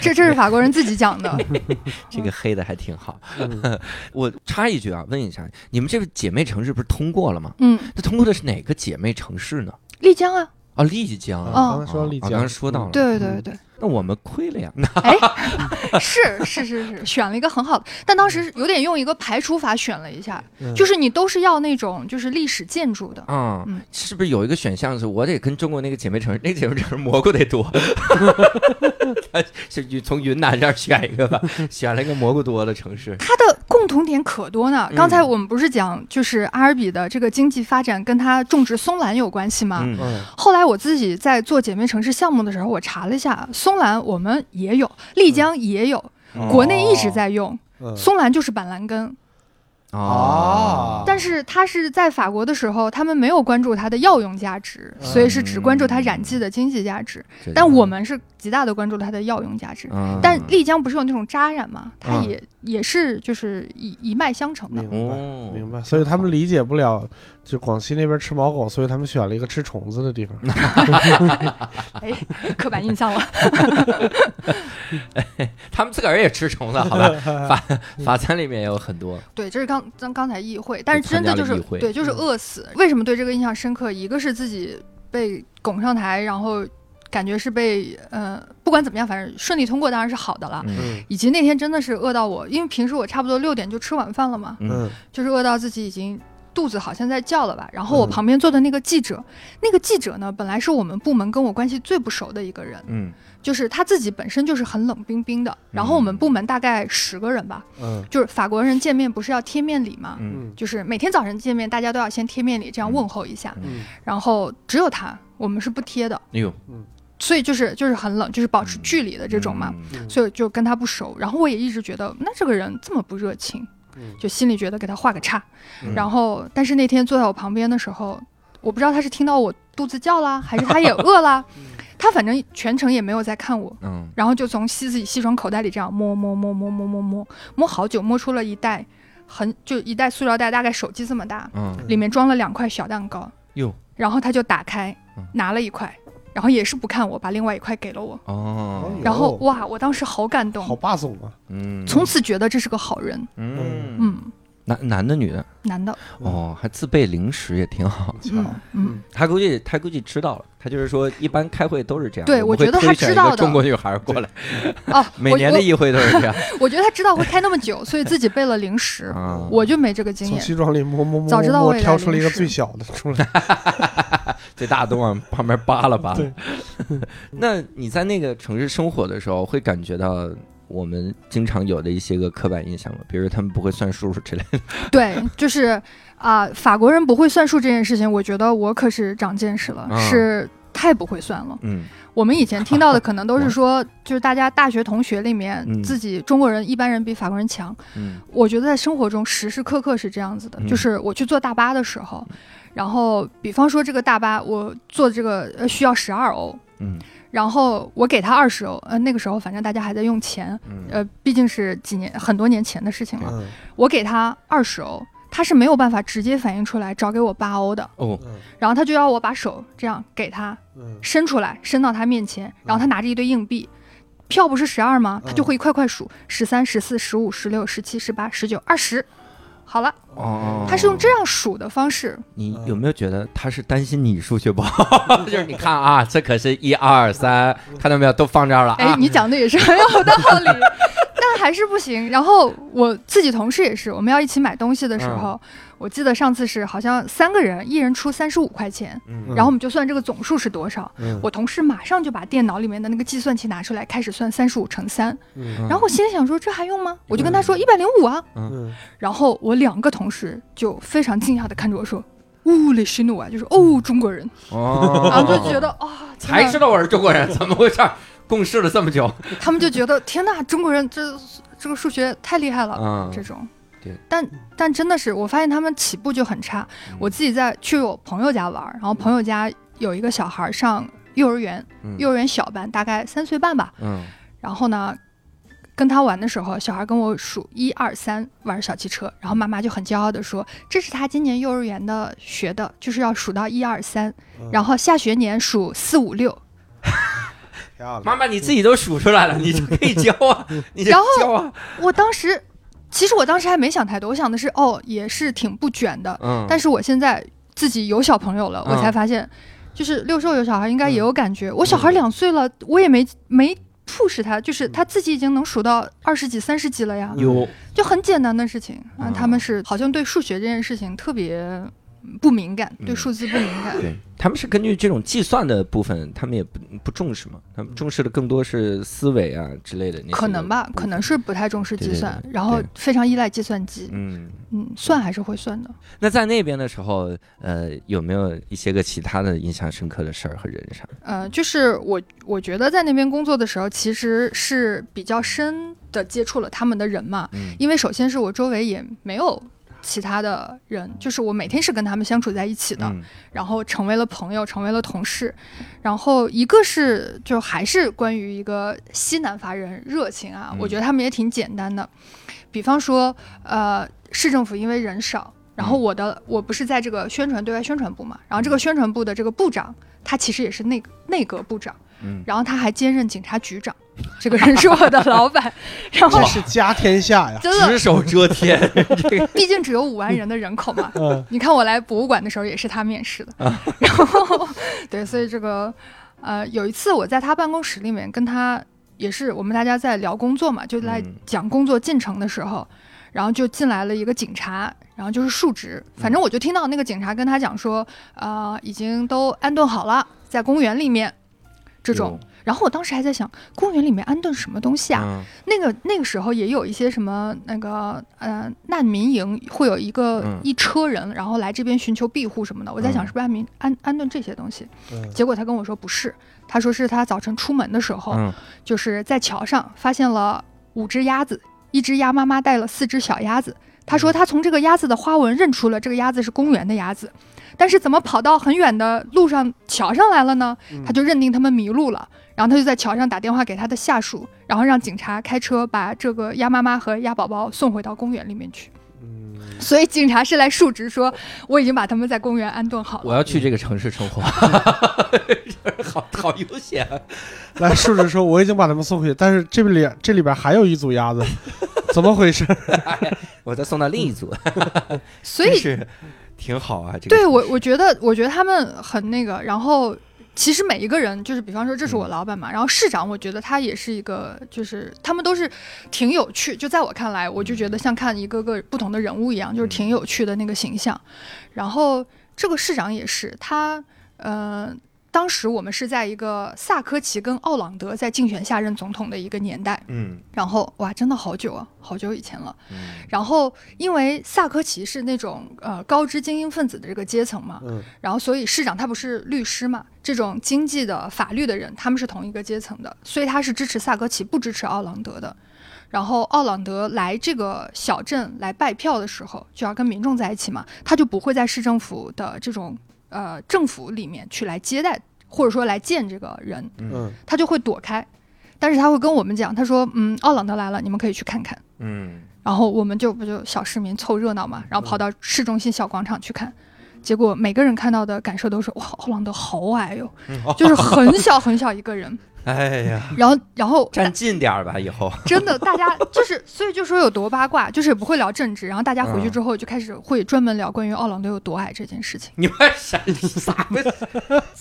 这这是法国人自己讲的。这个黑的还挺好。嗯 我插一句啊，问一下，你们这个姐妹城市不是通过了吗？嗯，那通过的是哪个姐妹城市呢？丽江啊，啊，丽江啊啊，刚才说到丽江，啊刚才说到了，对对对。那我们亏了呀。哎，是是是是，选了一个很好的，但当时有点用一个排除法选了一下，嗯就是你都是要那种就是历史建筑的，啊、嗯是不是有一个选项是我得跟中国那个姐妹城市，那个姐妹城市蘑菇得多，是从云南这儿选一个吧，选了一个蘑菇多的城市。它的共同点可多呢。嗯刚才我们不是讲就是阿尔比的这个经济发展跟它种植松兰有关系吗？后来我自己在做姐妹城市项目的时候，我查了一下，松兰我们也有，丽江也有，国内一直在用。嗯松兰就是板蓝根，哦，但是他是在法国的时候，他们没有关注它的药用价值，所以是只关注它染剂的经济价值。这但我们是极大的关注它的药用价值。嗯但丽江不是有那种扎染吗？它嗯也、也是就是一一脉相承的。明白哦明白，所以他们理解不了，就广西那边吃毛狗，所以他们选了一个吃虫子的地方。哎，刻板印象了。他们自个儿也吃虫子，好吧？法法餐里面也有很多，对，这是刚刚刚才议会，但是真的就是对，就是饿死。为什么对这个印象深刻？一个是自己被拱上台，然后感觉是被呃，不管怎么样，反正顺利通过当然是好的了。嗯嗯以及那天真的是饿到我，因为平时我差不多六点就吃晚饭了嘛，嗯嗯就是饿到自己已经肚子好像在叫了吧。然后我嗯旁边坐的那个记者，那个记者呢，本来是我们部门跟我关系最不熟的一个人，嗯就是他自己本身就是很冷冰冰的。然后我们部门大概十个人吧，嗯就是法国人见面不是要贴面礼吗？就是每天早晨见面，大家都要先贴面礼，这样问候一下。嗯然后只有他，我们是不贴的，哎呦，所以就是就是很冷，就是保持距离的这种嘛。嗯嗯所以就跟他不熟，然后我也一直觉得，那这个人这么不热情，嗯就心里觉得给他画个叉。嗯然后，但是那天坐在我旁边的时候，我不知道他是听到我肚子叫啦，还是他也饿啦。他反正全程也没有在看我，嗯。然后就从西自己西装口袋里这样摸摸摸摸摸摸摸摸好久，摸出了一袋很就一袋塑料袋，大概手机这么大，嗯。里面装了两块小蛋糕。哟。然后他就打开嗯，拿了一块，然后也是不看我，把另外一块给了我。哦。然后哇，我当时好感动。好动，霸总啊！嗯。从此觉得这是个好人。嗯。嗯，男男的女的男的，哦，还自备零食也挺好。嗯嗯，他估计他估计知道了，他就是说一般开会都是这样。对我觉得他知道的中国女孩过来，哦，每年的议会都是这样。我觉得他知道会开那么久，所以自己备了零食，啊我就没这个经验。从西装里摸摸摸早知道我也挑出了一个最小的出来。最大都往旁边扒拉扒拉。那你在那个城市生活的时候，会感觉到我们经常有的一些个刻板印象了？比如他们不会算数之类的。对，就是啊、法国人不会算数这件事情，我觉得我可是长见识了，啊是太不会算了。嗯我们以前听到的可能都是说，就是大家大学同学里面嗯自己中国人一般人比法国人强。嗯我觉得在生活中时时刻刻是这样子的，嗯就是我去坐大巴的时候，然后比方说这个大巴我坐这个呃需要十二欧，嗯然后我给他二十欧，呃那个时候反正大家还在用钱，嗯。呃毕竟是几年很多年前的事情了，嗯。我给他二十欧。他是没有办法直接反映出来找给我八欧的，哦。嗯。然后他就要我把手这样给他嗯伸出来，伸到他面前，然后他拿着一堆硬币，票不是十二吗？他就会一块块数，十三、十四、十五、十六、十七、十八、十九、二十，好了，哦，他是用这样数的方式，你有没有觉得他是担心你数学不好？就是你看啊，这可是一二三，看到没有，都放这儿了哎啊，。你讲的也是很有道理，但还是不行。然后我自己同事也是，我们要一起买东西的时候，我记得上次是好像三个人，一人出三十五块钱，嗯然后我们就算这个总数是多少。嗯我同事马上就把电脑里面的那个计算器拿出来，开始算三十五乘三。嗯然后我心里想说，这还用吗？我就跟他说一百零五啊。嗯然后我两个同事就非常惊讶的看着我说。呜雷西努啊，就是哦中国人，哦，然后就觉得啊，才知道我是中国人，怎么回事？共事了这么久，他们就觉得天呐，中国人这这个数学太厉害了，嗯这种。对，但但真的是，我发现他们起步就很差。嗯我自己在去我朋友家玩，然后朋友家有一个小孩上幼儿园，嗯幼儿园小班，大概三岁半吧。嗯然后呢，跟他玩的时候，小孩跟我数一二三，玩小汽车，然后妈妈就很骄傲的说，这是他今年幼儿园的学的，就是要数到一二三，嗯然后下学年数四五六。妈妈你自己都数出来了，你就可以教啊，你就然后教啊，我当时，其实我当时还没想太多，我想的是，哦，也是挺不卷的。嗯，但是我现在自己有小朋友了，嗯我才发现，就是六兽有小孩应该也有感觉。我小嗯孩两岁了，我也没没 push 他，就是他自己已经能数到二十几、三十几了呀，有就很简单的事情啊。嗯他们是好像对数学这件事情特别不敏感，对嗯数字不敏感。对，他们是根据这种计算的部分，他们也不不重视嘛，他们重视的更多是思维啊之类的那可能吧可能是不太重视对对计算，对然后非常依赖计算机。嗯。嗯，算还是会算的。那在那边的时候，呃，有没有一些个其他的印象深刻的事儿和人啥？呃，就是我我觉得在那边工作的时候，其实是比较深的接触了他们的人嘛，嗯因为首先是我周围也没有其他的人，就是我每天是跟他们相处在一起的，嗯然后成为了朋友，成为了同事。然后一个是就还是关于一个西南法人热情啊，嗯我觉得他们也挺简单的。比方说，呃，市政府因为人少，然后嗯我的我不是在这个宣传对外宣传部嘛，然后这个宣传部的这个部长，他其实也是内内阁部长，嗯，然后他还兼任警察局长，这个人是我的老板，然后这是家天下呀。真的只手遮天，这个毕竟只有五万人的人口嘛，嗯你看我来博物馆的时候也是他面试的，然后对，所以这个呃有一次我在他办公室里面跟他也是我们大家在聊工作嘛，就在嗯讲工作进程的时候，然后就进来了一个警察，然后就是述职，反正我就听到那个警察跟他讲说，呃已经都安顿好了，在公园里面这种。然后我当时还在想，公园里面安顿什么东西啊？嗯那个那个时候也有一些什么那个呃难民营会有一个嗯一车人，然后来这边寻求庇护什么的。我在想嗯是不是安民安安顿这些东西？嗯结果他跟我说不是，他说是他早晨出门的时候，嗯就是在桥上发现了五只鸭子，一只鸭妈妈带了四只小鸭子。他说他从这个鸭子的花纹认出了这个鸭子是公园的鸭子，但是怎么跑到很远的路上桥上来了呢？他就认定他们迷路了，然后他就在桥上打电话给他的下属，然后让警察开车把这个鸭妈妈和鸭宝宝送回到公园里面去。嗯所以警察是来述职说，我已经把他们在公园安顿好了。我要去这个城市生活，好好悠闲。来，述职说我已经把他们送回去，但是这里这里边还有一组鸭子，怎么回事？我再送到另一组，所以是挺好啊。这个对我，我觉得，我觉得他们很那个。然后，其实每一个人，就是比方说，这是我嗯老板嘛。然后市长，我觉得他也是一个，就是他们都是挺有趣。就在我看来，我就觉得像看一个个不同的人物一样，就是挺有趣的那个形象。然后这个市长也是，他呃。当时我们是在一个萨科齐跟奥朗德在竞选下任总统的一个年代，嗯然后哇，真的好久啊，好久以前了。嗯然后因为萨科齐是那种呃高知精英分子的这个阶层嘛，嗯然后所以市长他不是律师嘛，这种经济的、法律的人，他们是同一个阶层的，所以他是支持萨科齐，不支持奥朗德的。然后奥朗德来这个小镇来拜票的时候，就要跟民众在一起嘛，他就不会在市政府的这种呃政府里面去来接待，或者说来见这个人，嗯他就会躲开。但是他会跟我们讲，他说：“嗯，奥朗德来了，你们可以去看看。”嗯然后我们就不就小市民凑热闹嘛，然后跑到市中心小广场去看，结果每个人看到的感受都是哇，奥朗德好矮哟、就是很小很小一个人。哎呀，然后然后站近点儿吧，以后。真的大家 就是，所以就说有多八卦，就是也不会聊政治，然后大家回去之后就开始会专门聊关于奥朗德有多矮这件事情。你们啥啥？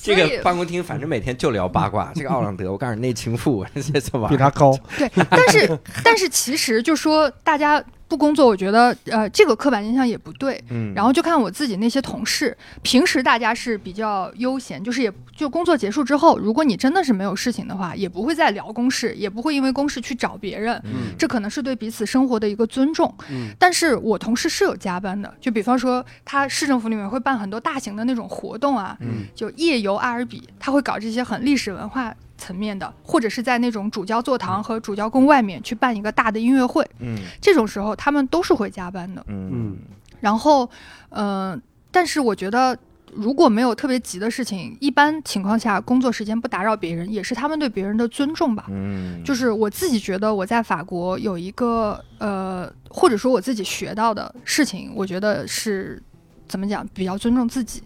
这个办公厅反正每天就聊八卦。这个奥朗德，我告诉你，内情妇，这这玩意儿比他高。对，但是但是其实就说大家不工作，我觉得呃这个刻板印象也不对。嗯，然后就看我自己那些同事，平时大家是比较悠闲，就是也就工作结束之后，如果你真的是没有事情的话，也不会再聊公事，也不会因为公事去找别人，嗯这可能是对彼此生活的一个尊重。嗯但是我同事是有加班的，就比方说他市政府里面会办很多大型的那种活动啊，嗯就夜游阿尔比，他会搞这些很历史文化层面的，或者是在那种主教座堂和主教宫外面去办一个大的音乐会，嗯这种时候他们都是会加班的。嗯然后，呃，但是我觉得。如果没有特别急的事情，一般情况下工作时间不打扰别人，也是他们对别人的尊重吧。嗯，就是我自己觉得我在法国有一个呃，或者说我自己学到的事情，我觉得是怎么讲，比较尊重自己。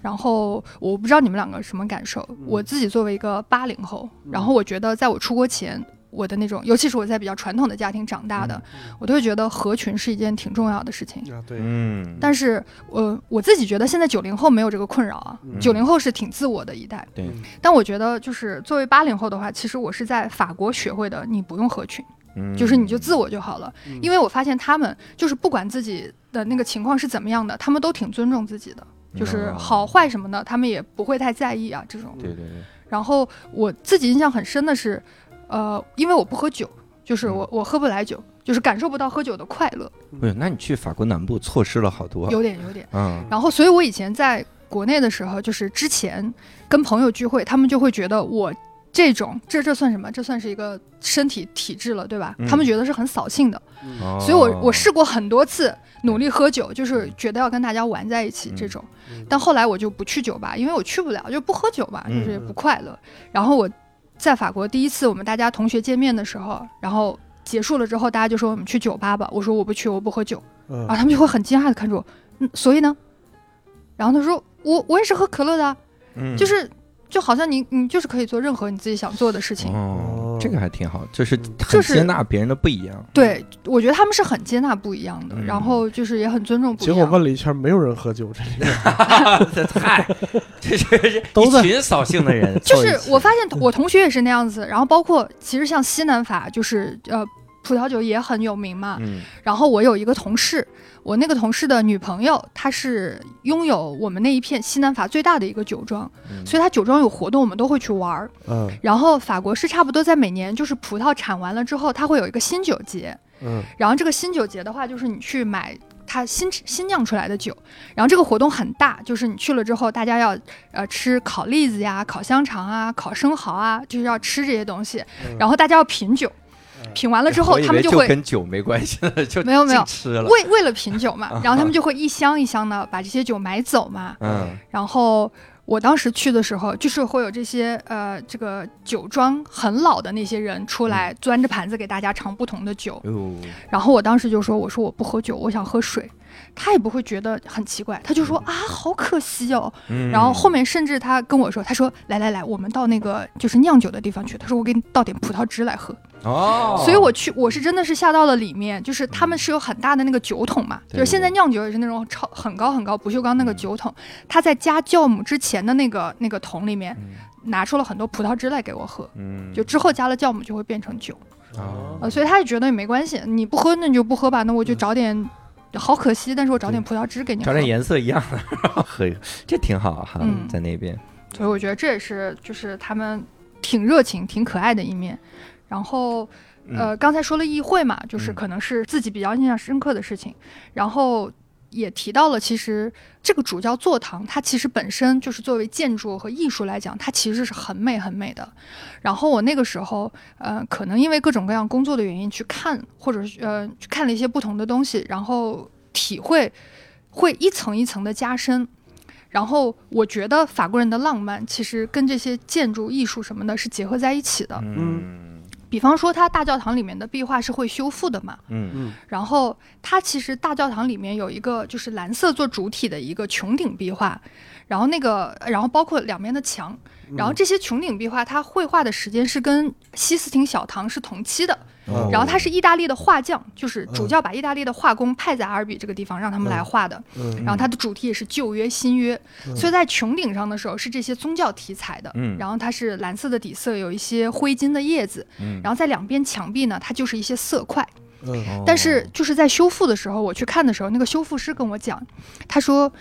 然后我不知道你们两个什么感受，我自己作为一个八零后，然后我觉得在我出国前，我的那种，尤其是我在比较传统的家庭长大的，我都会觉得合群是一件挺重要的事情。啊，对，嗯，但是，呃我自己觉得现在九零后没有这个困扰啊，嗯。九零后是挺自我的一代。对，但我觉得就是作为八零后的话，其实我是在法国学会的，你不用合群，嗯。就是你就自我就好了。嗯。因为我发现他们就是不管自己的那个情况是怎么样的，他们都挺尊重自己的，就是哦好坏什么的，他们也不会太在意啊这种。对对对，然后我自己印象很深的是，呃，因为我不喝酒，就是嗯我我喝不来酒，就是感受不到喝酒的快乐，不是，那你去法国南部错失了好多。有点有点。嗯然后，所以我以前在国内的时候，就是之前跟朋友聚会，他们就会觉得我这种，这这算什么？这算是一个身体体质了，对吧？嗯他们觉得是很扫兴的，哦所以我我试过很多次努力喝酒，就是觉得要跟大家玩在一起嗯这种。嗯但后来我就不去酒吧，因为我去不了，就不喝酒嘛，嗯就是也不快乐。然后我在法国第一次我们大家同学见面的时候，然后结束了之后，大家就说我们去酒吧吧，我说我不去，我不喝酒，嗯然后他们就会很惊讶的看着我，嗯，所以呢？然后他说我我也是喝可乐的就是就好像你你就是可以做任何你自己想做的事情。哦，这个还挺好，就是很就是接纳别人的不一样。对，我觉得他们是很接纳不一样的，嗯然后就是也很尊重不一结样。果问了一圈，没有人喝酒，这里面嗨，这是都在一群扫兴的人就是我发现我同学也是那样子，然后包括其实像西南法，就是呃葡萄酒也很有名嘛。嗯。然后我有一个同事，我那个同事的女朋友，她是拥有我们那一片西南法最大的一个酒庄，嗯。所以她酒庄有活动，我们都会去玩儿。嗯。然后法国是差不多在每年就是葡萄产完了之后，它会有一个新酒节，嗯。然后这个新酒节的话，就是你去买它新新酿出来的酒，然后这个活动很大，就是你去了之后，大家要呃吃烤栗子呀、烤香肠啊、烤生蚝啊，就是要吃这些东西，嗯。然后大家要品酒，品完了之后他们就会。跟酒没关系了，就没有没有吃了。为为了品酒嘛，然后他们就会一箱一箱的把这些酒买走嘛。嗯然后我当时去的时候，就是会有这些呃这个酒庄很老的那些人出来，端着盘子给大家尝不同的酒。哟，然后我当时就说：“我说我不喝酒，我想喝水。”他也不会觉得很奇怪，他就说：“啊，好可惜哦。”嗯然后后面甚至他跟我说：“他说来来来，我们到那个就是酿酒的地方去。”他说：“我给你倒点葡萄汁来喝。哦，所以我去，我是真的是下到了里面，就是他们是有很大的那个酒桶嘛，就是现在酿酒也是那种超很高很高不锈钢那个酒桶，他在加酵母之前的那个那个桶里面拿出了很多葡萄汁来给我喝，嗯就之后加了酵母就会变成酒。哦呃，所以他也觉得也没关系，你不喝那你就不喝吧，那我就找点，好可惜，但是我找点葡萄汁给你。找点颜色一样的喝一个，这挺好哈嗯，在那边。所以我觉得这也是就是他们挺热情、挺可爱的一面。然后呃，刚才说了议会嘛，就是嗯可能是自己比较印象深刻的事情，然后。也提到了，其实这个主教座堂，它其实本身就是作为建筑和艺术来讲，它其实是很美很美的。然后我那个时候，呃，可能因为各种各样工作的原因去看，或者是呃去看了一些不同的东西，然后体会会一层一层的加深。然后我觉得法国人的浪漫其实跟这些建筑艺术什么的是结合在一起的。嗯比方说，它大教堂里面的壁画是会修复的嘛，嗯。嗯。然后它其实大教堂里面有一个就是蓝色做主体的一个穹顶壁画，然后那个然后包括两边的墙，然后这些穹顶壁画它绘画的时间是跟西斯廷小堂是同期的，哦然后他是意大利的画匠，就是主教把意大利的画工派在阿尔比这个地方让他们来画的，嗯然后它的主题也是旧约新约，嗯。所以在穹顶上的时候是这些宗教题材的，嗯然后它是蓝色的底色，有一些灰金的叶子，嗯然后在两边墙壁呢，它就是一些色块。但是就是在修复的时候，我去看的时候，那个修复师跟我讲，他说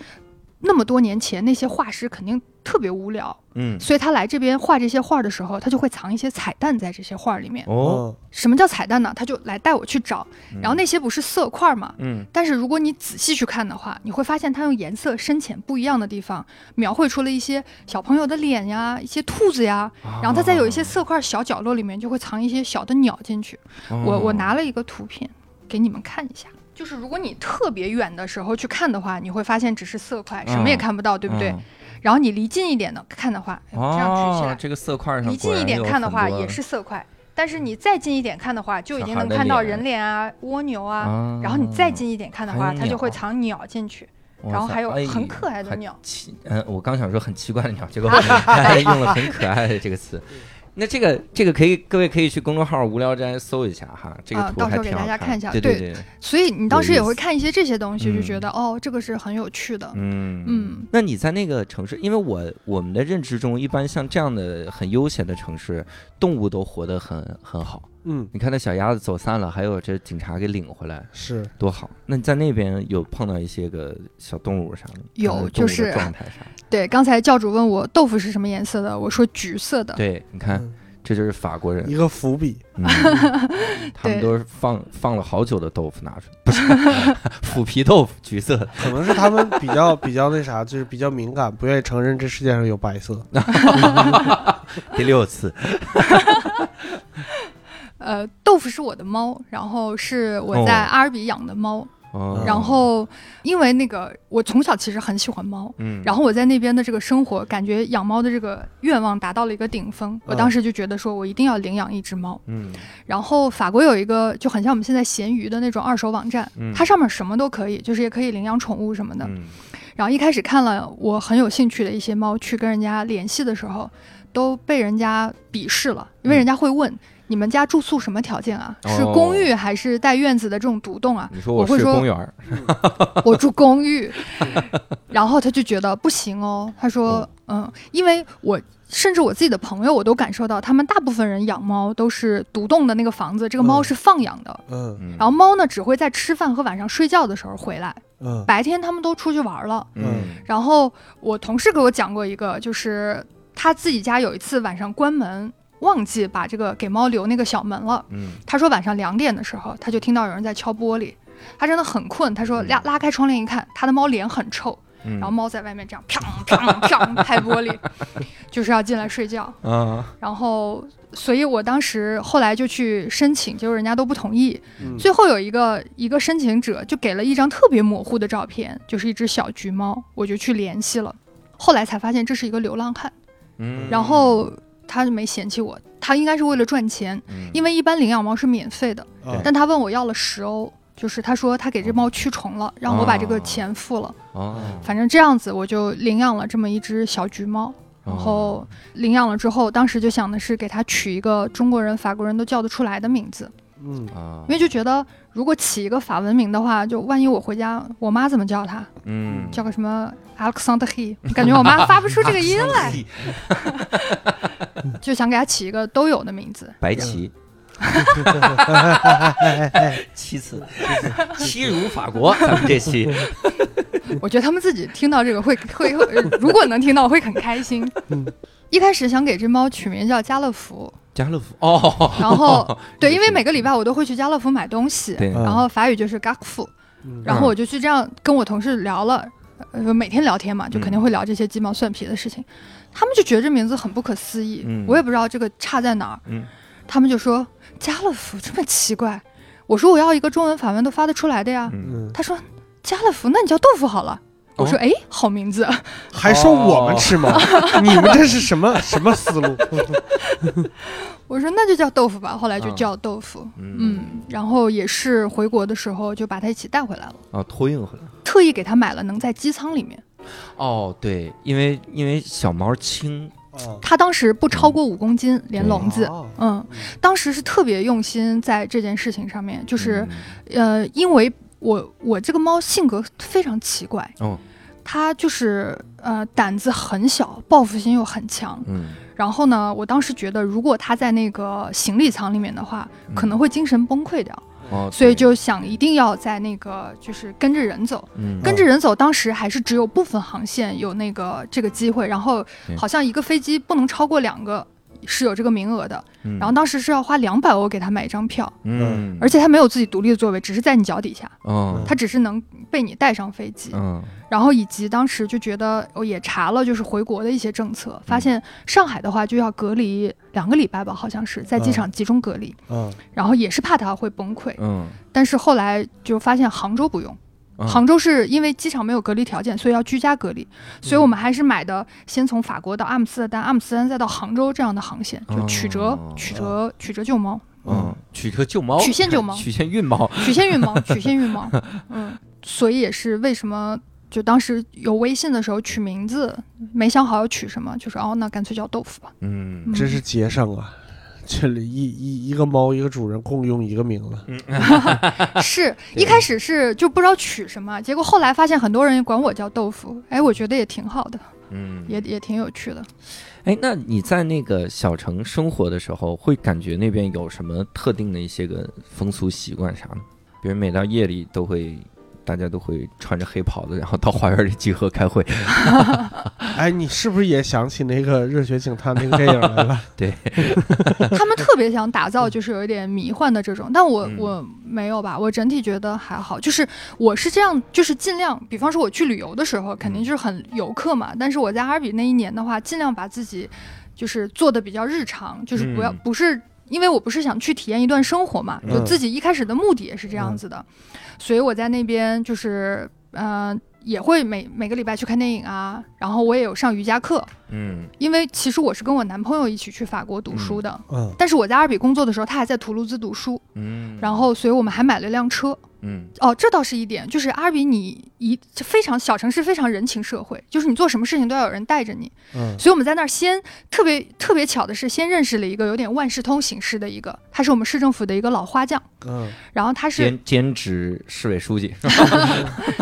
那么多年前那些画师肯定特别无聊，嗯所以他来这边画这些画的时候，他就会藏一些彩蛋在这些画里面。哦，什么叫彩蛋呢？他就来带我去找，嗯然后那些不是色块嘛？嗯但是如果你仔细去看的话，你会发现它用颜色深浅不一样的地方，描绘出了一些小朋友的脸呀，一些兔子呀，然后它在有一些色块小角落里面就会藏一些小的鸟进去。哦我我拿了一个图片给你们看一下，就是如果你特别远的时候去看的话，你会发现只是色块，什么也看不到，对不对？嗯然后你离近一点的看的话，哎这样举起来，哦，这个色块上离近一点看的话也是色块，但是你再近一点看的话，就已经能看到人脸啊、蜗牛啊。啊然后你再近一点看的话，它就会藏鸟进去，然后还有很可爱的还鸟。奇，嗯，我刚想说很奇怪的鸟，结果 还用了很可爱的这个词。那这个这个可以，各位可以去公众号“无聊斋”搜一下哈，这个图还啊到时候给大家看一下对对对，所以你当时也会看一些这些东西，嗯就觉得哦，这个是很有趣的。嗯。嗯。那你在那个城市，因为我我们的认知中，一般像这样的很悠闲的城市，动物都活得很很好。嗯你看那小鸭子走散了，还有这警察给领回来，是多好。那你在那边有碰到一些个小动物啥的？有就是状态啥？对，刚才教主问我豆腐是什么颜色的，我说橘色的。对，你看嗯这就是法国人一，个伏笔。嗯 他们都是放放了好久的豆腐拿出来，不是 腐皮豆腐，橘色的。可能是他们比较比较那啥，就是比较敏感，不愿意承认这世界上有白色。第六次，呃，豆腐是我的猫，然后是我在哦阿尔比养的猫。哦然后因为那个我从小其实很喜欢猫，嗯，然后我在那边的这个生活，感觉养猫的这个愿望达到了一个顶峰。我嗯当时就觉得说我一定要领养一只猫。嗯然后法国有一个就很像我们现在闲鱼的那种二手网站，嗯它上面什么都可以，就是也可以领养宠物什么的。嗯然后一开始看了我很有兴趣的一些猫，去跟人家联系的时候，都被人家鄙视了，因为人家会问。你们家住宿什么条件啊？是哦公寓还是带院子的这种独栋啊？你说我会说睡公园儿，我住公寓，然后他就觉得不行哦。他说，嗯，因为我甚至我自己的朋友，我都感受到，他们大部分人养猫都是独栋的那个房子，这个猫嗯是放养的。嗯嗯然后猫呢，只会在吃饭和晚上睡觉的时候回来，嗯白天他们都出去玩了。嗯然后我同事给我讲过一个，就是他自己家有一次晚上关门，忘记把这个给猫留那个小门了。嗯他说晚上两点的时候，他就听到有人在敲玻璃，他真的很困。他说嗯拉拉开窗帘一看，他的猫脸很臭，嗯，然后猫在外面这样砰砰砰拍玻璃，就是要进来睡觉。嗯然后，所以我当时后来就去申请，结果人家都不同意。嗯最后有一个一个申请者就给了一张特别模糊的照片，就是一只小橘猫，我就去联系了。后来才发现这是一个流浪汉，嗯，然后他就没嫌弃我，他应该是为了赚钱，嗯因为一般领养猫是免费的，啊但他问我要了十欧，就是他说他给这猫驱虫了，让我把这个钱付了。哦，反正这样子我就领养了这么一只小橘猫。然后领养了之后，当时就想的是给它取一个中国人、法国人都叫得出来的名字，嗯。啊。因为就觉得如果起一个法文名的话，就万一我回家，我妈怎么叫它？嗯。叫个什么 Alexander He，感觉我妈 发不出这个音来，就想给它起一个都有的名字。白棋，七次，七如法国，咱们这期，我觉得他们自己听到这个会会，会呃如果能听到会很开心。嗯。一开始想给这猫取名叫家乐福，家乐福。哦，然后 对，因为每个礼拜我都会去家乐福买东西，然后法语就是 g a k f u 嗯。然后我就去这样跟我同事聊了，呃，每天聊天嘛，就肯定嗯会聊这些鸡毛蒜皮的事情。他们就觉得这名字很不可思议，嗯。我也不知道这个差在哪儿。嗯。他们就说家乐福这么奇怪，我说我要一个中文法文都发得出来的呀。他说家乐福，那你叫豆腐好了。我说哦哎，好名字。还说我们吃吗？你们这是什么 什么思路？我说那就叫豆腐吧，后来就嗯叫豆腐。嗯嗯，然后也是回国的时候就把它一起带回来了，啊，托运回来。特意给它买了能在机舱里面。哦，对，因为因为小猫轻，哦它当时不超过五公斤，连笼子。哦嗯，当时是特别用心在这件事情上面，就是、嗯呃，因为我我这个猫性格非常奇怪，哦，它就是呃胆子很小，报复心又很强。嗯，然后呢，我当时觉得如果它在那个行李舱里面的话，可能会精神崩溃掉，哦，所以就想一定要在那个就是跟着人走。嗯。跟着人走，当时还是只有部分航线有那个这个机会，然后好像一个飞机不能超过两个，是有这个名额的。嗯。然后当时是要花两百欧给他买一张票，嗯，而且他没有自己独立的座位，只是在你脚底下，哦，他只是能被你带上飞机。嗯。然后以及当时就觉得，我也查了就是回国的一些政策，发现上海的话就要隔离两个礼拜吧，好像是在机场集中隔离，嗯。然后也是怕他会崩溃。嗯，但是后来就发现杭州不用。嗯。杭州是因为机场没有隔离条件，所以要居家隔离，所以我们还是买的先从法国到阿姆斯特丹，阿姆斯特丹再到杭州这样的航线，就曲折、哦曲折曲折救猫，嗯，曲折救猫，曲线救猫 曲线运猫，曲线运猫，曲线运猫，嗯，所以也是为什么就当时有微信的时候取名字没想好要取什么，就说哦那干脆叫豆腐吧，嗯。嗯。真是节省啊！这里一一一个猫一个主人共用一个名字，是一开始是就不知道取什么，结果后来发现很多人管我叫豆腐，哎，我觉得也挺好的，嗯，也也挺有趣的。哎，那你在那个小城生活的时候，会感觉那边有什么特定的一些个风俗习惯啥的？比如每到夜里都会大家都会穿着黑袍子，然后到花园里集合开会。哎，你是不是也想起那个《热血警探》那个电影来了？对他们特别想打造 就是有一点迷幻的这种，但我、嗯我没有吧，我整体觉得还好。就是我是这样，就是尽量，比方说我去旅游的时候，肯定就是很游客嘛。但是我在阿尔比那一年的话，尽量把自己就是做的比较日常，就是不要、嗯不是。因为我不是想去体验一段生活嘛，就嗯自己一开始的目的也是这样子的，所以我在那边就是呃也会每每个礼拜去看电影啊，然后我也有上瑜伽课，嗯因为其实我是跟我男朋友一起去法国读书的，嗯但是我在阿尔比工作的时候，他还在图卢兹读书，嗯，然后所以我们还买了辆车。嗯。哦，这倒是一点，就是阿比你一非常小城市，非常人情社会，就是你做什么事情都要有人带着你。嗯。所以我们在那儿先特别特别巧的是，先认识了一个有点万事通形式的一个，他是我们市政府的一个老花匠，嗯。然后他是兼兼职市委书记，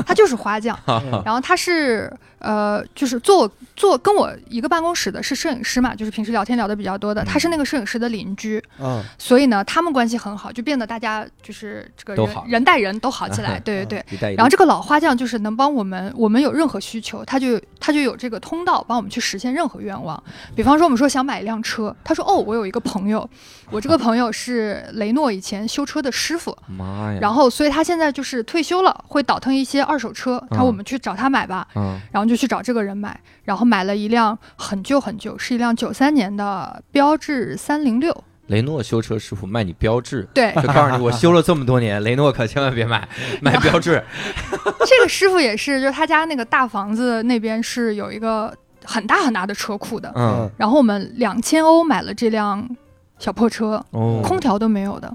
他就是花匠，然后他是呃，就是做做跟我一个办公室的是摄影师嘛，就是平时聊天聊的比较多的，他是那个摄影师的邻居，嗯。所以呢，他们关系很好，就变得大家就是这个人人带人都好起来，对对对。然后这个老花匠就是能帮我们，我们有任何需求，他就他就有这个通道帮我们去实现任何愿望。比方说，我们说想买一辆车，他说哦，我有一个朋友，我这个朋友是雷诺以前修车的师傅，妈呀，然后所以他现在就是退休了，会倒腾一些二手车，他说嗯我们去找他买吧，嗯。然后就去找这个人买，然后买了一辆很旧很旧，是一辆九三年的标致三零六，雷诺修车师傅卖你标志。对，就告诉你，我修了这么多年，雷诺可千万别买，买标志。这个师傅也是，就是他家那个大房子那边是有一个很大很大的车库的。嗯，然后我们两千欧买了这辆小破车，哦，空调都没有的，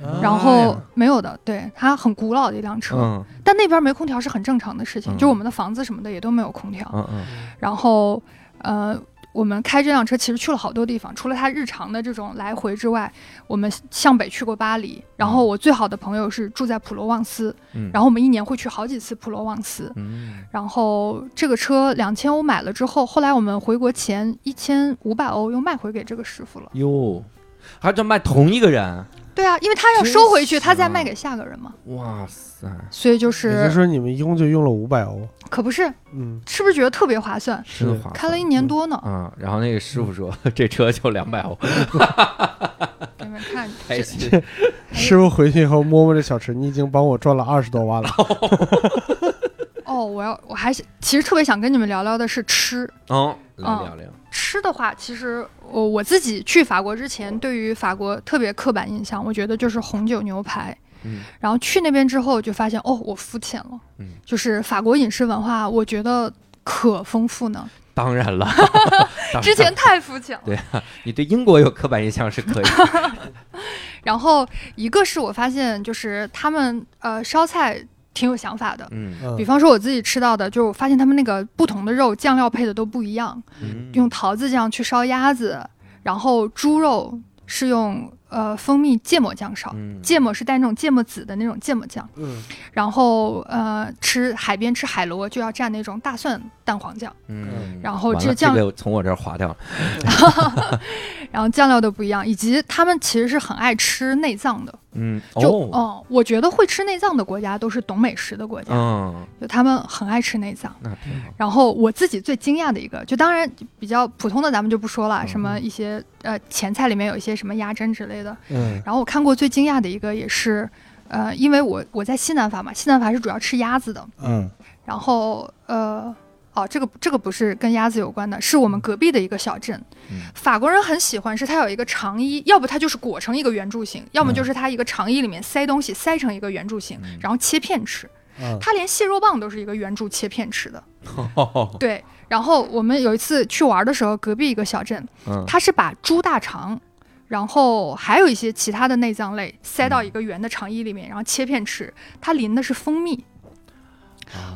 嗯然后没有的，对，它很古老的一辆车，嗯但那边没空调是很正常的事情，嗯就我们的房子什么的也都没有空调。嗯嗯然后，呃。我们开这辆车其实去了好多地方，除了它日常的这种来回之外，我们向北去过巴黎。然后我最好的朋友是住在普罗旺斯，嗯，然后我们一年会去好几次普罗旺斯。嗯然后这个车两千欧买了之后，后来我们回国前一千五百欧又卖回给这个师傅了。哟，还这卖同一个人，对啊，因为他要收回去，他再卖给下个人嘛。哇塞，所以就也就是是，说你们一共就用了五百欧，可不是，嗯，是不是觉得特别划算？是划算开了一年多呢，嗯，然后那个师傅说这车就两百欧，给你们看。开心。师傅回去以后摸摸这小池，你已经帮我赚了二十多万了。哦，我要，我还是其实特别想跟你们聊聊的是吃。嗯，来嗯聊聊。吃的话，其实我我自己去法国之前，对于法国特别刻板印象，我觉得就是红酒牛排。嗯然后去那边之后，就发现哦，我肤浅了。嗯，就是法国饮食文化，我觉得可丰富呢。当然了，之前太肤浅了。对啊，你对英国有刻板印象是可以。然后一个是我发现，就是他们呃烧菜挺有想法的。嗯。嗯。比方说我自己吃到的，就是我发现他们那个不同的肉酱料配的都不一样，嗯。用桃子酱去烧鸭子，然后猪肉是用呃蜂蜜芥末酱烧，嗯。芥末是带那种芥末籽的那种芥末酱，嗯。然后呃吃海边吃海螺就要蘸那种大蒜蛋黄酱，嗯，然后这酱这个从我这儿划掉了。然后酱料都不一样，以及他们其实是很爱吃内脏的，嗯就哦哦、我觉得会吃内脏的国家都是懂美食的国家，嗯，就他们很爱吃内脏。然后我自己最惊讶的一个，就当然比较普通的咱们就不说了，嗯什么一些呃前菜里面有一些什么鸭胗之类的。嗯然后我看过最惊讶的一个也是，呃，因为我我在西南法嘛，西南法是主要吃鸭子的，嗯然后呃。哦，这个这个不是跟鸭子有关的，是我们隔壁的一个小镇。嗯法国人很喜欢是它有一个长衣，要不它就是裹成一个圆柱形，要么就是它一个长衣里面塞东西塞成一个圆柱形，嗯然后切片吃。嗯它连蟹肉棒都是一个圆柱切片吃的。哦对，然后我们有一次去玩的时候，隔壁一个小镇，嗯它是把猪大肠，然后还有一些其他的内脏类塞到一个圆的肠衣里面，然后切片吃。它淋的是蜂蜜。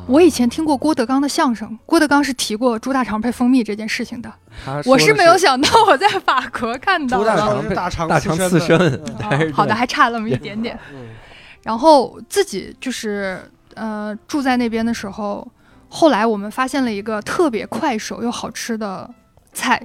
我以前听过郭德纲的相声，郭德纲是提过猪大肠配蜂蜜这件事情的。我是没有想到我在法国看到的。猪大肠是大肠大肠刺刺身好的，还差那么一点点。嗯然后自己就是呃住在那边的时候，后来我们发现了一个特别快手又好吃的菜，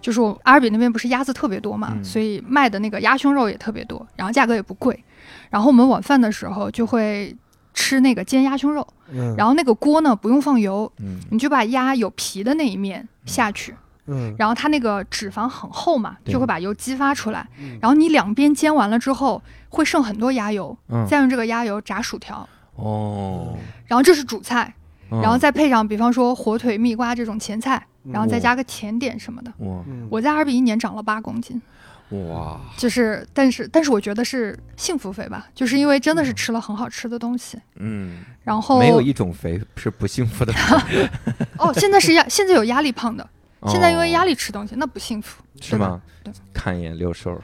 就是我阿尔比那边不是鸭子特别多嘛，嗯所以卖的那个鸭胸肉也特别多，然后价格也不贵。然后我们晚饭的时候就会吃那个煎鸭胸肉，嗯，然后那个锅呢不用放油，嗯。你就把鸭有皮的那一面下去，嗯，然后它那个脂肪很厚嘛，对。就会把油激发出来。嗯。然后你两边煎完了之后，会剩很多鸭油，嗯。再用这个鸭油炸薯条。哦，然后这是主菜，嗯。然后再配上比方说火腿、蜜瓜这种前菜，然后再哦加个甜点什么的。我在哈尔比一年长了八公斤，哇，就是，但是，但是我觉得是幸福肥吧，就是因为真的是吃了很好吃的东西。嗯，然后没有一种肥是不幸福的，哦，现在是压，现在有压力胖的，现在因为压力力吃东西，那不幸福。是吗对？看一眼六瘦，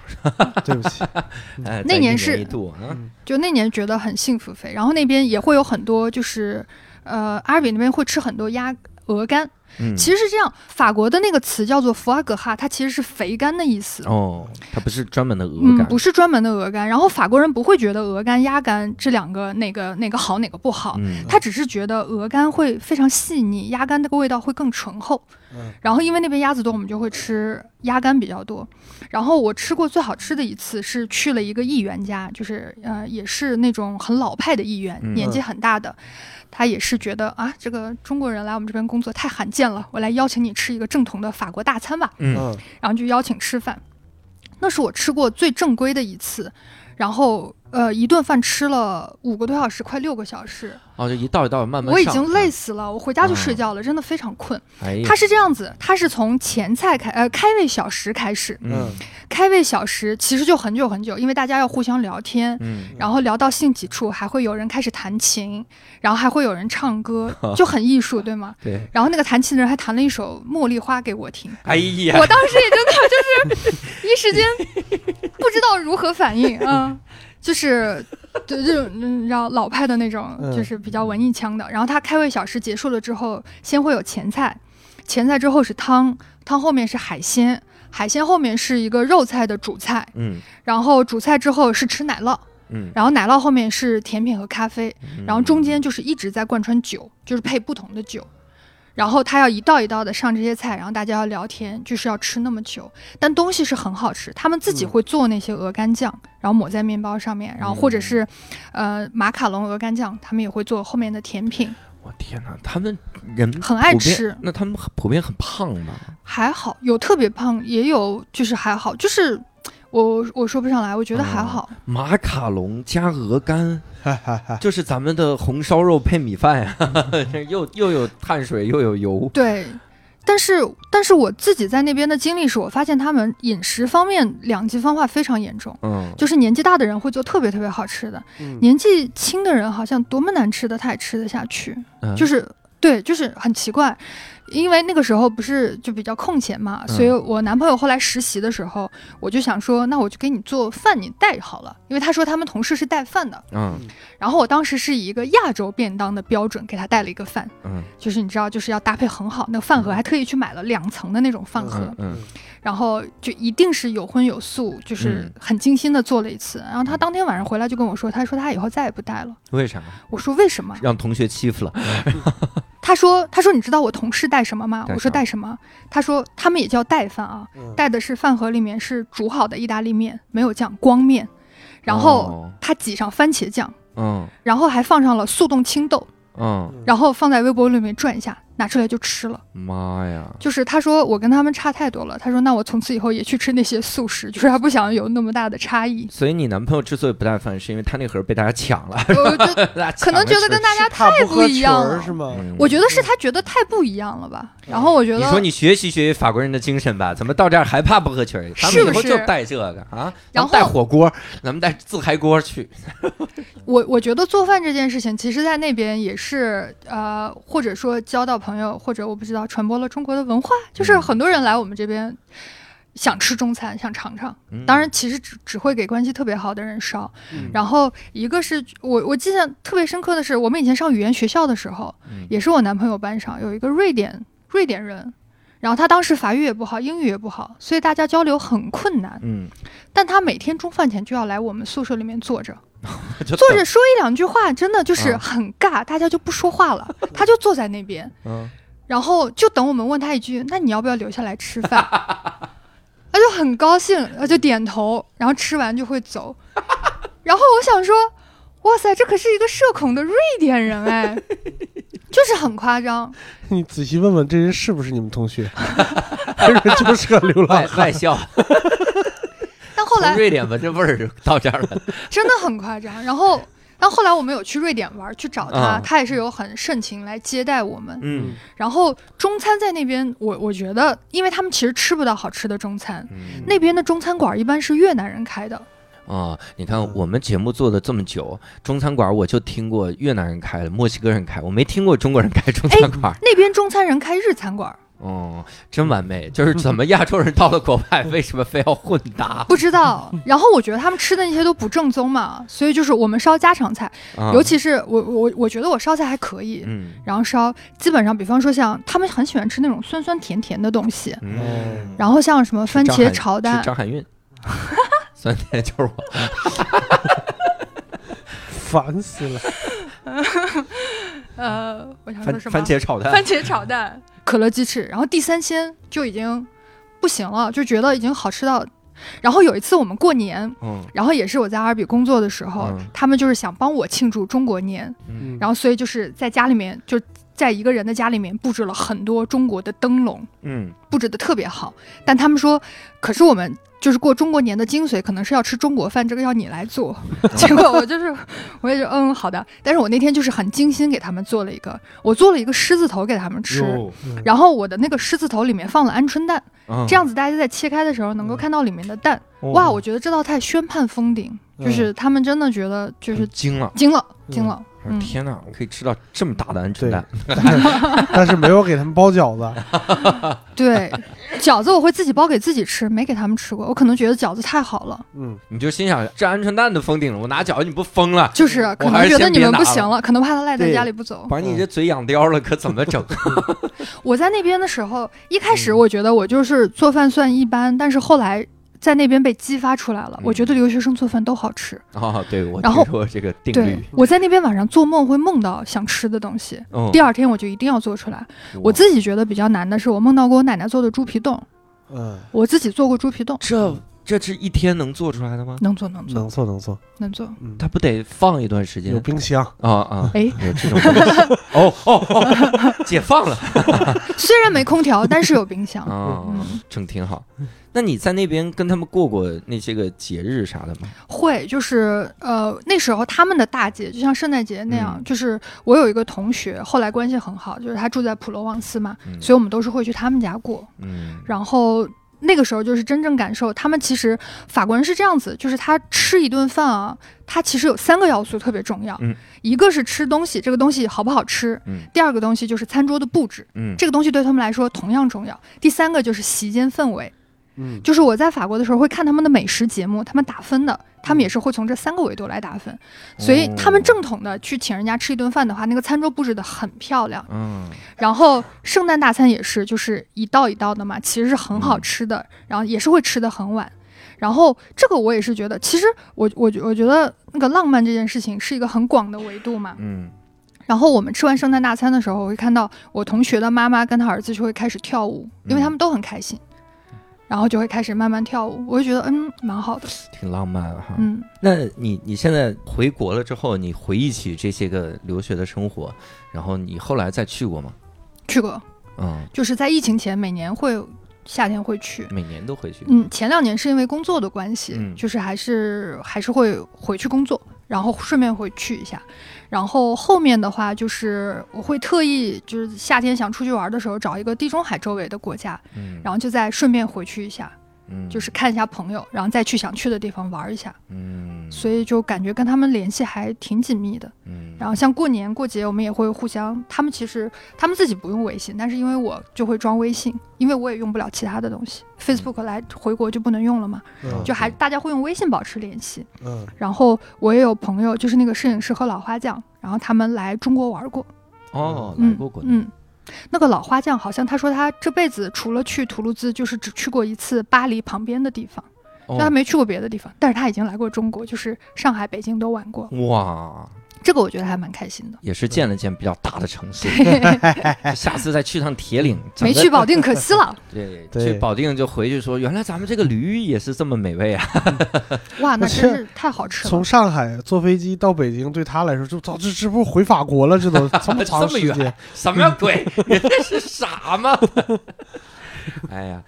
对不起，哎，那年是一度啊，就那年觉得很幸福肥，然后那边也会有很多，就是呃，阿尔比那边会吃很多鸭鹅肝。嗯，其实是这样，法国的那个词叫做弗阿格哈，它其实是肥肝的意思。哦，它不是专门的鹅嗯，肝，不是专门的鹅肝，然后法国人不会觉得鹅肝、鸭肝这两个哪个哪个好哪个不好，嗯，他只是觉得鹅肝会非常细腻，鸭肝那个味道会更醇厚。嗯然后因为那边鸭子多，我们就会吃鸭肝比较多。然后我吃过最好吃的一次是去了一个议员家，就是呃也是那种很老派的议员，嗯年纪很大的。他也是觉得啊，这个中国人来我们这边工作太罕见了，我来邀请你吃一个正统的法国大餐吧。嗯嗯然后就邀请吃饭，那是我吃过最正规的一次。然后呃，一顿饭吃了五个多小时，快六个小时，哦，就一道一道慢慢上，我已经累死了，我回家就嗯睡觉了，真的非常困。哎，它是这样子，他是从前菜开呃开胃小时开始，嗯。开胃小时其实就很久很久，因为大家要互相聊天。嗯，然后聊到兴起处，还会有人开始弹琴，然后还会有人唱歌，就很艺术，对吗？对，然后那个弹琴的人还弹了一首《茉莉花》给我听，哎呀，我当时也真的就是一时间不知道如何反应，嗯，就是就这种嗯你知道老派的那种，嗯就是比较文艺腔的。然后他开胃小吃结束了之后，先会有前菜，前菜之后是汤，汤后面是海鲜，海鲜后面是一个肉菜的主菜，嗯然后主菜之后是吃奶酪，嗯，然后奶酪后面是甜品和咖啡，嗯然后中间就是一直在贯穿酒，就是配不同的酒。然后他要一道一道的上这些菜，然后大家要聊天，就是要吃那么久。但东西是很好吃，他们自己嗯会做那些鹅肝酱，然后抹在面包上面，然后或者是，呃，马卡龙鹅肝酱，他们也会做后面的甜品，我天哪，他们人很爱吃。那他们很普遍很胖吧？还好，有特别胖，也有就是还好，就是我我说不上来，我觉得还哦好。马卡龙加鹅肝，就是咱们的红烧肉配米饭呀，又又有碳水又有油。对，但是但是我自己在那边的经历是，我发现他们饮食方面两极分化非常严重。嗯，就是年纪大的人会做特别特别好吃的，嗯年纪轻的人好像多么难吃的他也吃得下去，嗯就是对，就是很奇怪。因为那个时候不是就比较空闲嘛，嗯所以我男朋友后来实习的时候，我就想说，那我就给你做饭，你带好了。因为他说他们同事是带饭的，嗯然后我当时是以一个亚洲便当的标准给他带了一个饭，嗯就是你知道，就是要搭配很好，那个饭盒还特意去买了两层的那种饭盒，嗯嗯然后就一定是有荤有素，就是嗯很精心的做了一次。然后他当天晚上回来就跟我说，他说他以后再也不带了。为啥？我说为什么？让同学欺负了？他说他说你知道我同事带什么吗？我说带什么？他说他们也叫带饭啊，嗯。带的是饭盒里面是煮好的意大利面，没有酱，光面，然后哦。他挤上番茄酱，嗯。然后还放上了速冻青豆，嗯，然后放在微波炉里面转一下，拿出来就吃了。妈呀！就是他说我跟他们差太多了，他说那我从此以后也去吃那些素食，就是他不想有那么大的差异。所以你男朋友之所以不带饭，是因为他那盒被大家抢了，可能觉得跟大家太不一样了是。吗？嗯我觉得是他觉得太不一样了吧。然后我觉得，你说你学习学习法国人的精神吧，怎么到这儿还怕不合群儿？咱们以后是不是就带这个啊，咱们然后带火锅，咱们带自嗨锅去。我我觉得做饭这件事情，其实在那边也是呃，或者说交到朋友，或者我不知道传播了中国的文化，就是嗯很多人来我们这边。想吃中餐，想尝尝。嗯当然，其实只只会给关系特别好的人烧。嗯然后一个是我我记得特别深刻的是，我们以前上语言学校的时候，嗯也是我男朋友班上有一个瑞典瑞典人，然后他当时法语也不好，英语也不好，所以大家交流很困难。嗯，但他每天中饭前就要来我们宿舍里面坐着，坐着说一两句话，真的就是嗯很尬，大家就不说话了，他就坐在那边，嗯，然后就等我们问他一句：“那你要不要留下来吃饭？” 他就很高兴，他就点头，然后吃完就会走。然后我想说，哇塞，这可是一个社恐的瑞典人哎，就是很夸张。你仔细问问这人是不是你们同学，还 是就是个流浪外汉？外校，但后来瑞典闻这味儿就到这儿了。真的很夸张。然后，但后来我们有去瑞典玩，去找他，啊他也是有很盛情来接待我们。嗯然后中餐在那边，我我觉得，因为他们其实吃不到好吃的中餐，嗯那边的中餐馆一般是越南人开的。啊，你看我们节目做的这么久，中餐馆我就听过越南人开的，墨西哥人开，我没听过中国人开中餐馆。那边中餐人开日餐馆，哦，真完美！就是怎么亚洲人到了国外，为什么非要混搭？不知道。然后我觉得他们吃的那些都不正宗嘛，所以就是我们烧家常菜，啊尤其是我我我觉得我烧菜还可以。嗯然后烧，基本上，比方说像他们很喜欢吃那种酸酸甜甜的东西，嗯，然后像什么番茄炒蛋，张含韵，酸甜就是我。烦死了！呃，我想说什么？番茄炒蛋番，茄炒蛋、可乐鸡翅，然后第三鲜就已经不行了，就觉得已经好吃到。然后有一次我们过年，嗯然后也是我在阿尔比工作的时候，嗯他们就是想帮我庆祝中国年，嗯然后所以就是在家里面就在一个人的家里面布置了很多中国的灯笼，嗯布置的特别好。但他们说，可是我们就是过中国年的精髓，可能是要吃中国饭，这个要你来做。结果我就是，我也就嗯好的。但是我那天就是很精心给他们做了一个，我做了一个狮子头给他们吃。哟然后我的那个狮子头里面放了鹌鹑蛋，嗯这样子大家在切开的时候能够看到里面的蛋。哇，我觉得这道菜宣判封顶，就是他们真的觉得就是惊了！惊了，惊了。嗯，天哪，我可以吃到这么大的鹌鹑蛋！但是没有给他们包饺子。对，饺子我会自己包给自己吃，没给他们吃过。我可能觉得饺子太好了，嗯，你就心想，这鹌鹑蛋都封顶了，我拿饺子你不疯了？就是可能觉得你们不行了，可能怕他赖在家里不走。把你这嘴养刁了，可怎么整？我在那边的时候，一开始嗯我觉得我就是做饭算一般，但是后来在那边被激发出来了，我觉得留学生做饭都好吃。啊，对我然后听说这个定对律。，我在那边晚上做梦会梦到想吃的东西，嗯第二天我就一定要做出来。我自己觉得比较难的是，我梦到过我奶奶做的猪皮冻，嗯，我自己做过猪皮冻，这这是一天能做出来的吗？能做能做能做能做，能做。嗯，它不得放一段时间有冰箱，啊啊？哎，有这种东西 哦哦哦，解放了 虽然没空调，但是有冰箱。啊嗯，整挺好。那你在那边跟他们过过那些个节日啥的吗？会，就是呃，那时候他们的大节就像圣诞节那样，嗯。就是我有一个同学，后来关系很好，就是他住在普罗旺斯嘛，嗯。所以我们都是会去他们家过。嗯。然后那个时候就是真正感受，他们其实法国人是这样子，就是他吃一顿饭啊，他其实有三个要素特别重要，嗯。一个是吃东西，这个东西好不好吃；嗯。第二个东西就是餐桌的布置，嗯。这个东西对他们来说同样重要；第三个就是席间氛围。嗯，就是我在法国的时候会看他们的美食节目，他们打分的，他们也是会从这三个维度来打分，所以他们正统的去请人家吃一顿饭的话，那个餐桌布置的很漂亮。嗯。然后圣诞大餐也是，就是一道一道的嘛，其实是很好吃的，然后也是会吃的很晚。然后这个我也是觉得，其实我我我觉得那个浪漫这件事情是一个很广的维度嘛。嗯。然后我们吃完圣诞大餐的时候，我会看到我同学的妈妈跟他儿子就会开始跳舞，因为他们都很开心，然后就会开始慢慢跳舞，我就觉得嗯蛮好的，挺浪漫的哈。嗯。那你你现在回国了之后，你回忆起这些个留学的生活，然后你后来再去过吗？去过，嗯，就是在疫情前每年会夏天会去。每年都回去。嗯，前两年是因为工作的关系，嗯就是还是还是会回去工作，然后顺便会去一下。然后后面的话，就是我会特意就是夏天想出去玩的时候，找一个地中海周围的国家，嗯，然后就再顺便回去一下，嗯就是看一下朋友，然后再去想去的地方玩一下。嗯，所以就感觉跟他们联系还挺紧密的。嗯，然后像过年过节，我们也会互相，他们其实他们自己不用微信，但是因为我就会装微信，因为我也用不了其他的东西，Facebook 来回国就不能用了嘛，嗯就还大家会用微信保持联系。嗯然后我也有朋友，就是那个摄影师和老花匠，然后他们来中国玩过，哦，来嗯。嗯。那个老花匠好像他说他这辈子除了去图卢兹，就是只去过一次巴黎旁边的地方，哦就他没去过别的地方。但是他已经来过中国，就是上海、北京都玩过。哇，这个我觉得还蛮开心的。也是见了见比较大的城市，下次再去趟铁岭，没去保定可惜了，对，对去保定就回去说，原来咱们这个驴也是这么美味啊！哇，那真是太好吃了从。上海坐飞机到北京，对他来说，就早这这不是回法国了？这都这么长这么时间远，什么鬼？人家是傻吗？哎呀，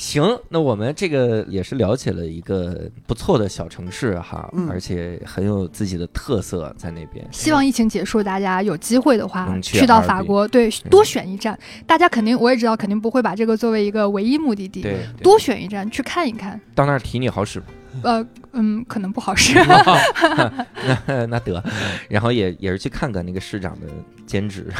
行，那我们这个也是了解了一个不错的小城市哈，嗯而且很有自己的特色在那边。希望疫情结束，大家有机会的话能去去到法国，对，多选一站。大家肯定我也知道，肯定不会把这个作为一个唯一目的地，对，对多选一站去看一看。到那儿提你好使吗？呃，嗯，可能不好使。那 那得，然后也也是去看看那个市长的兼职，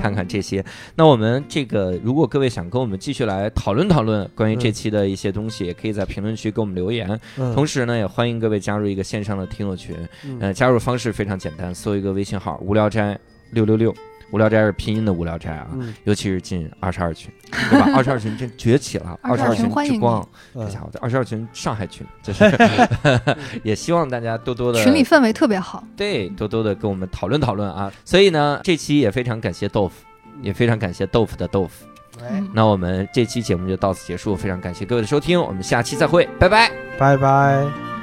看看这些。那我们这个，如果各位想跟我们继续来讨论讨论关于这期的一些东西，也可以在评论区给我们留言。嗯同时呢，也欢迎各位加入一个线上的听友群。嗯呃，加入方式非常简单，搜一个微信号“无聊斋六六六”，无聊斋是拼音的无聊斋啊，嗯尤其是进二十二群，对吧？二十二群真崛起了，二十22二群群欢迎之光你，这家伙，二十二群上海群，就是 也希望大家多多的群里氛围特别好，对多多的跟我们讨论讨论啊。所以呢，这期也非常感谢豆腐，也非常感谢豆腐的豆腐。那我们这期节目就到此结束，非常感谢各位的收听，我们下期再会，拜拜。拜拜。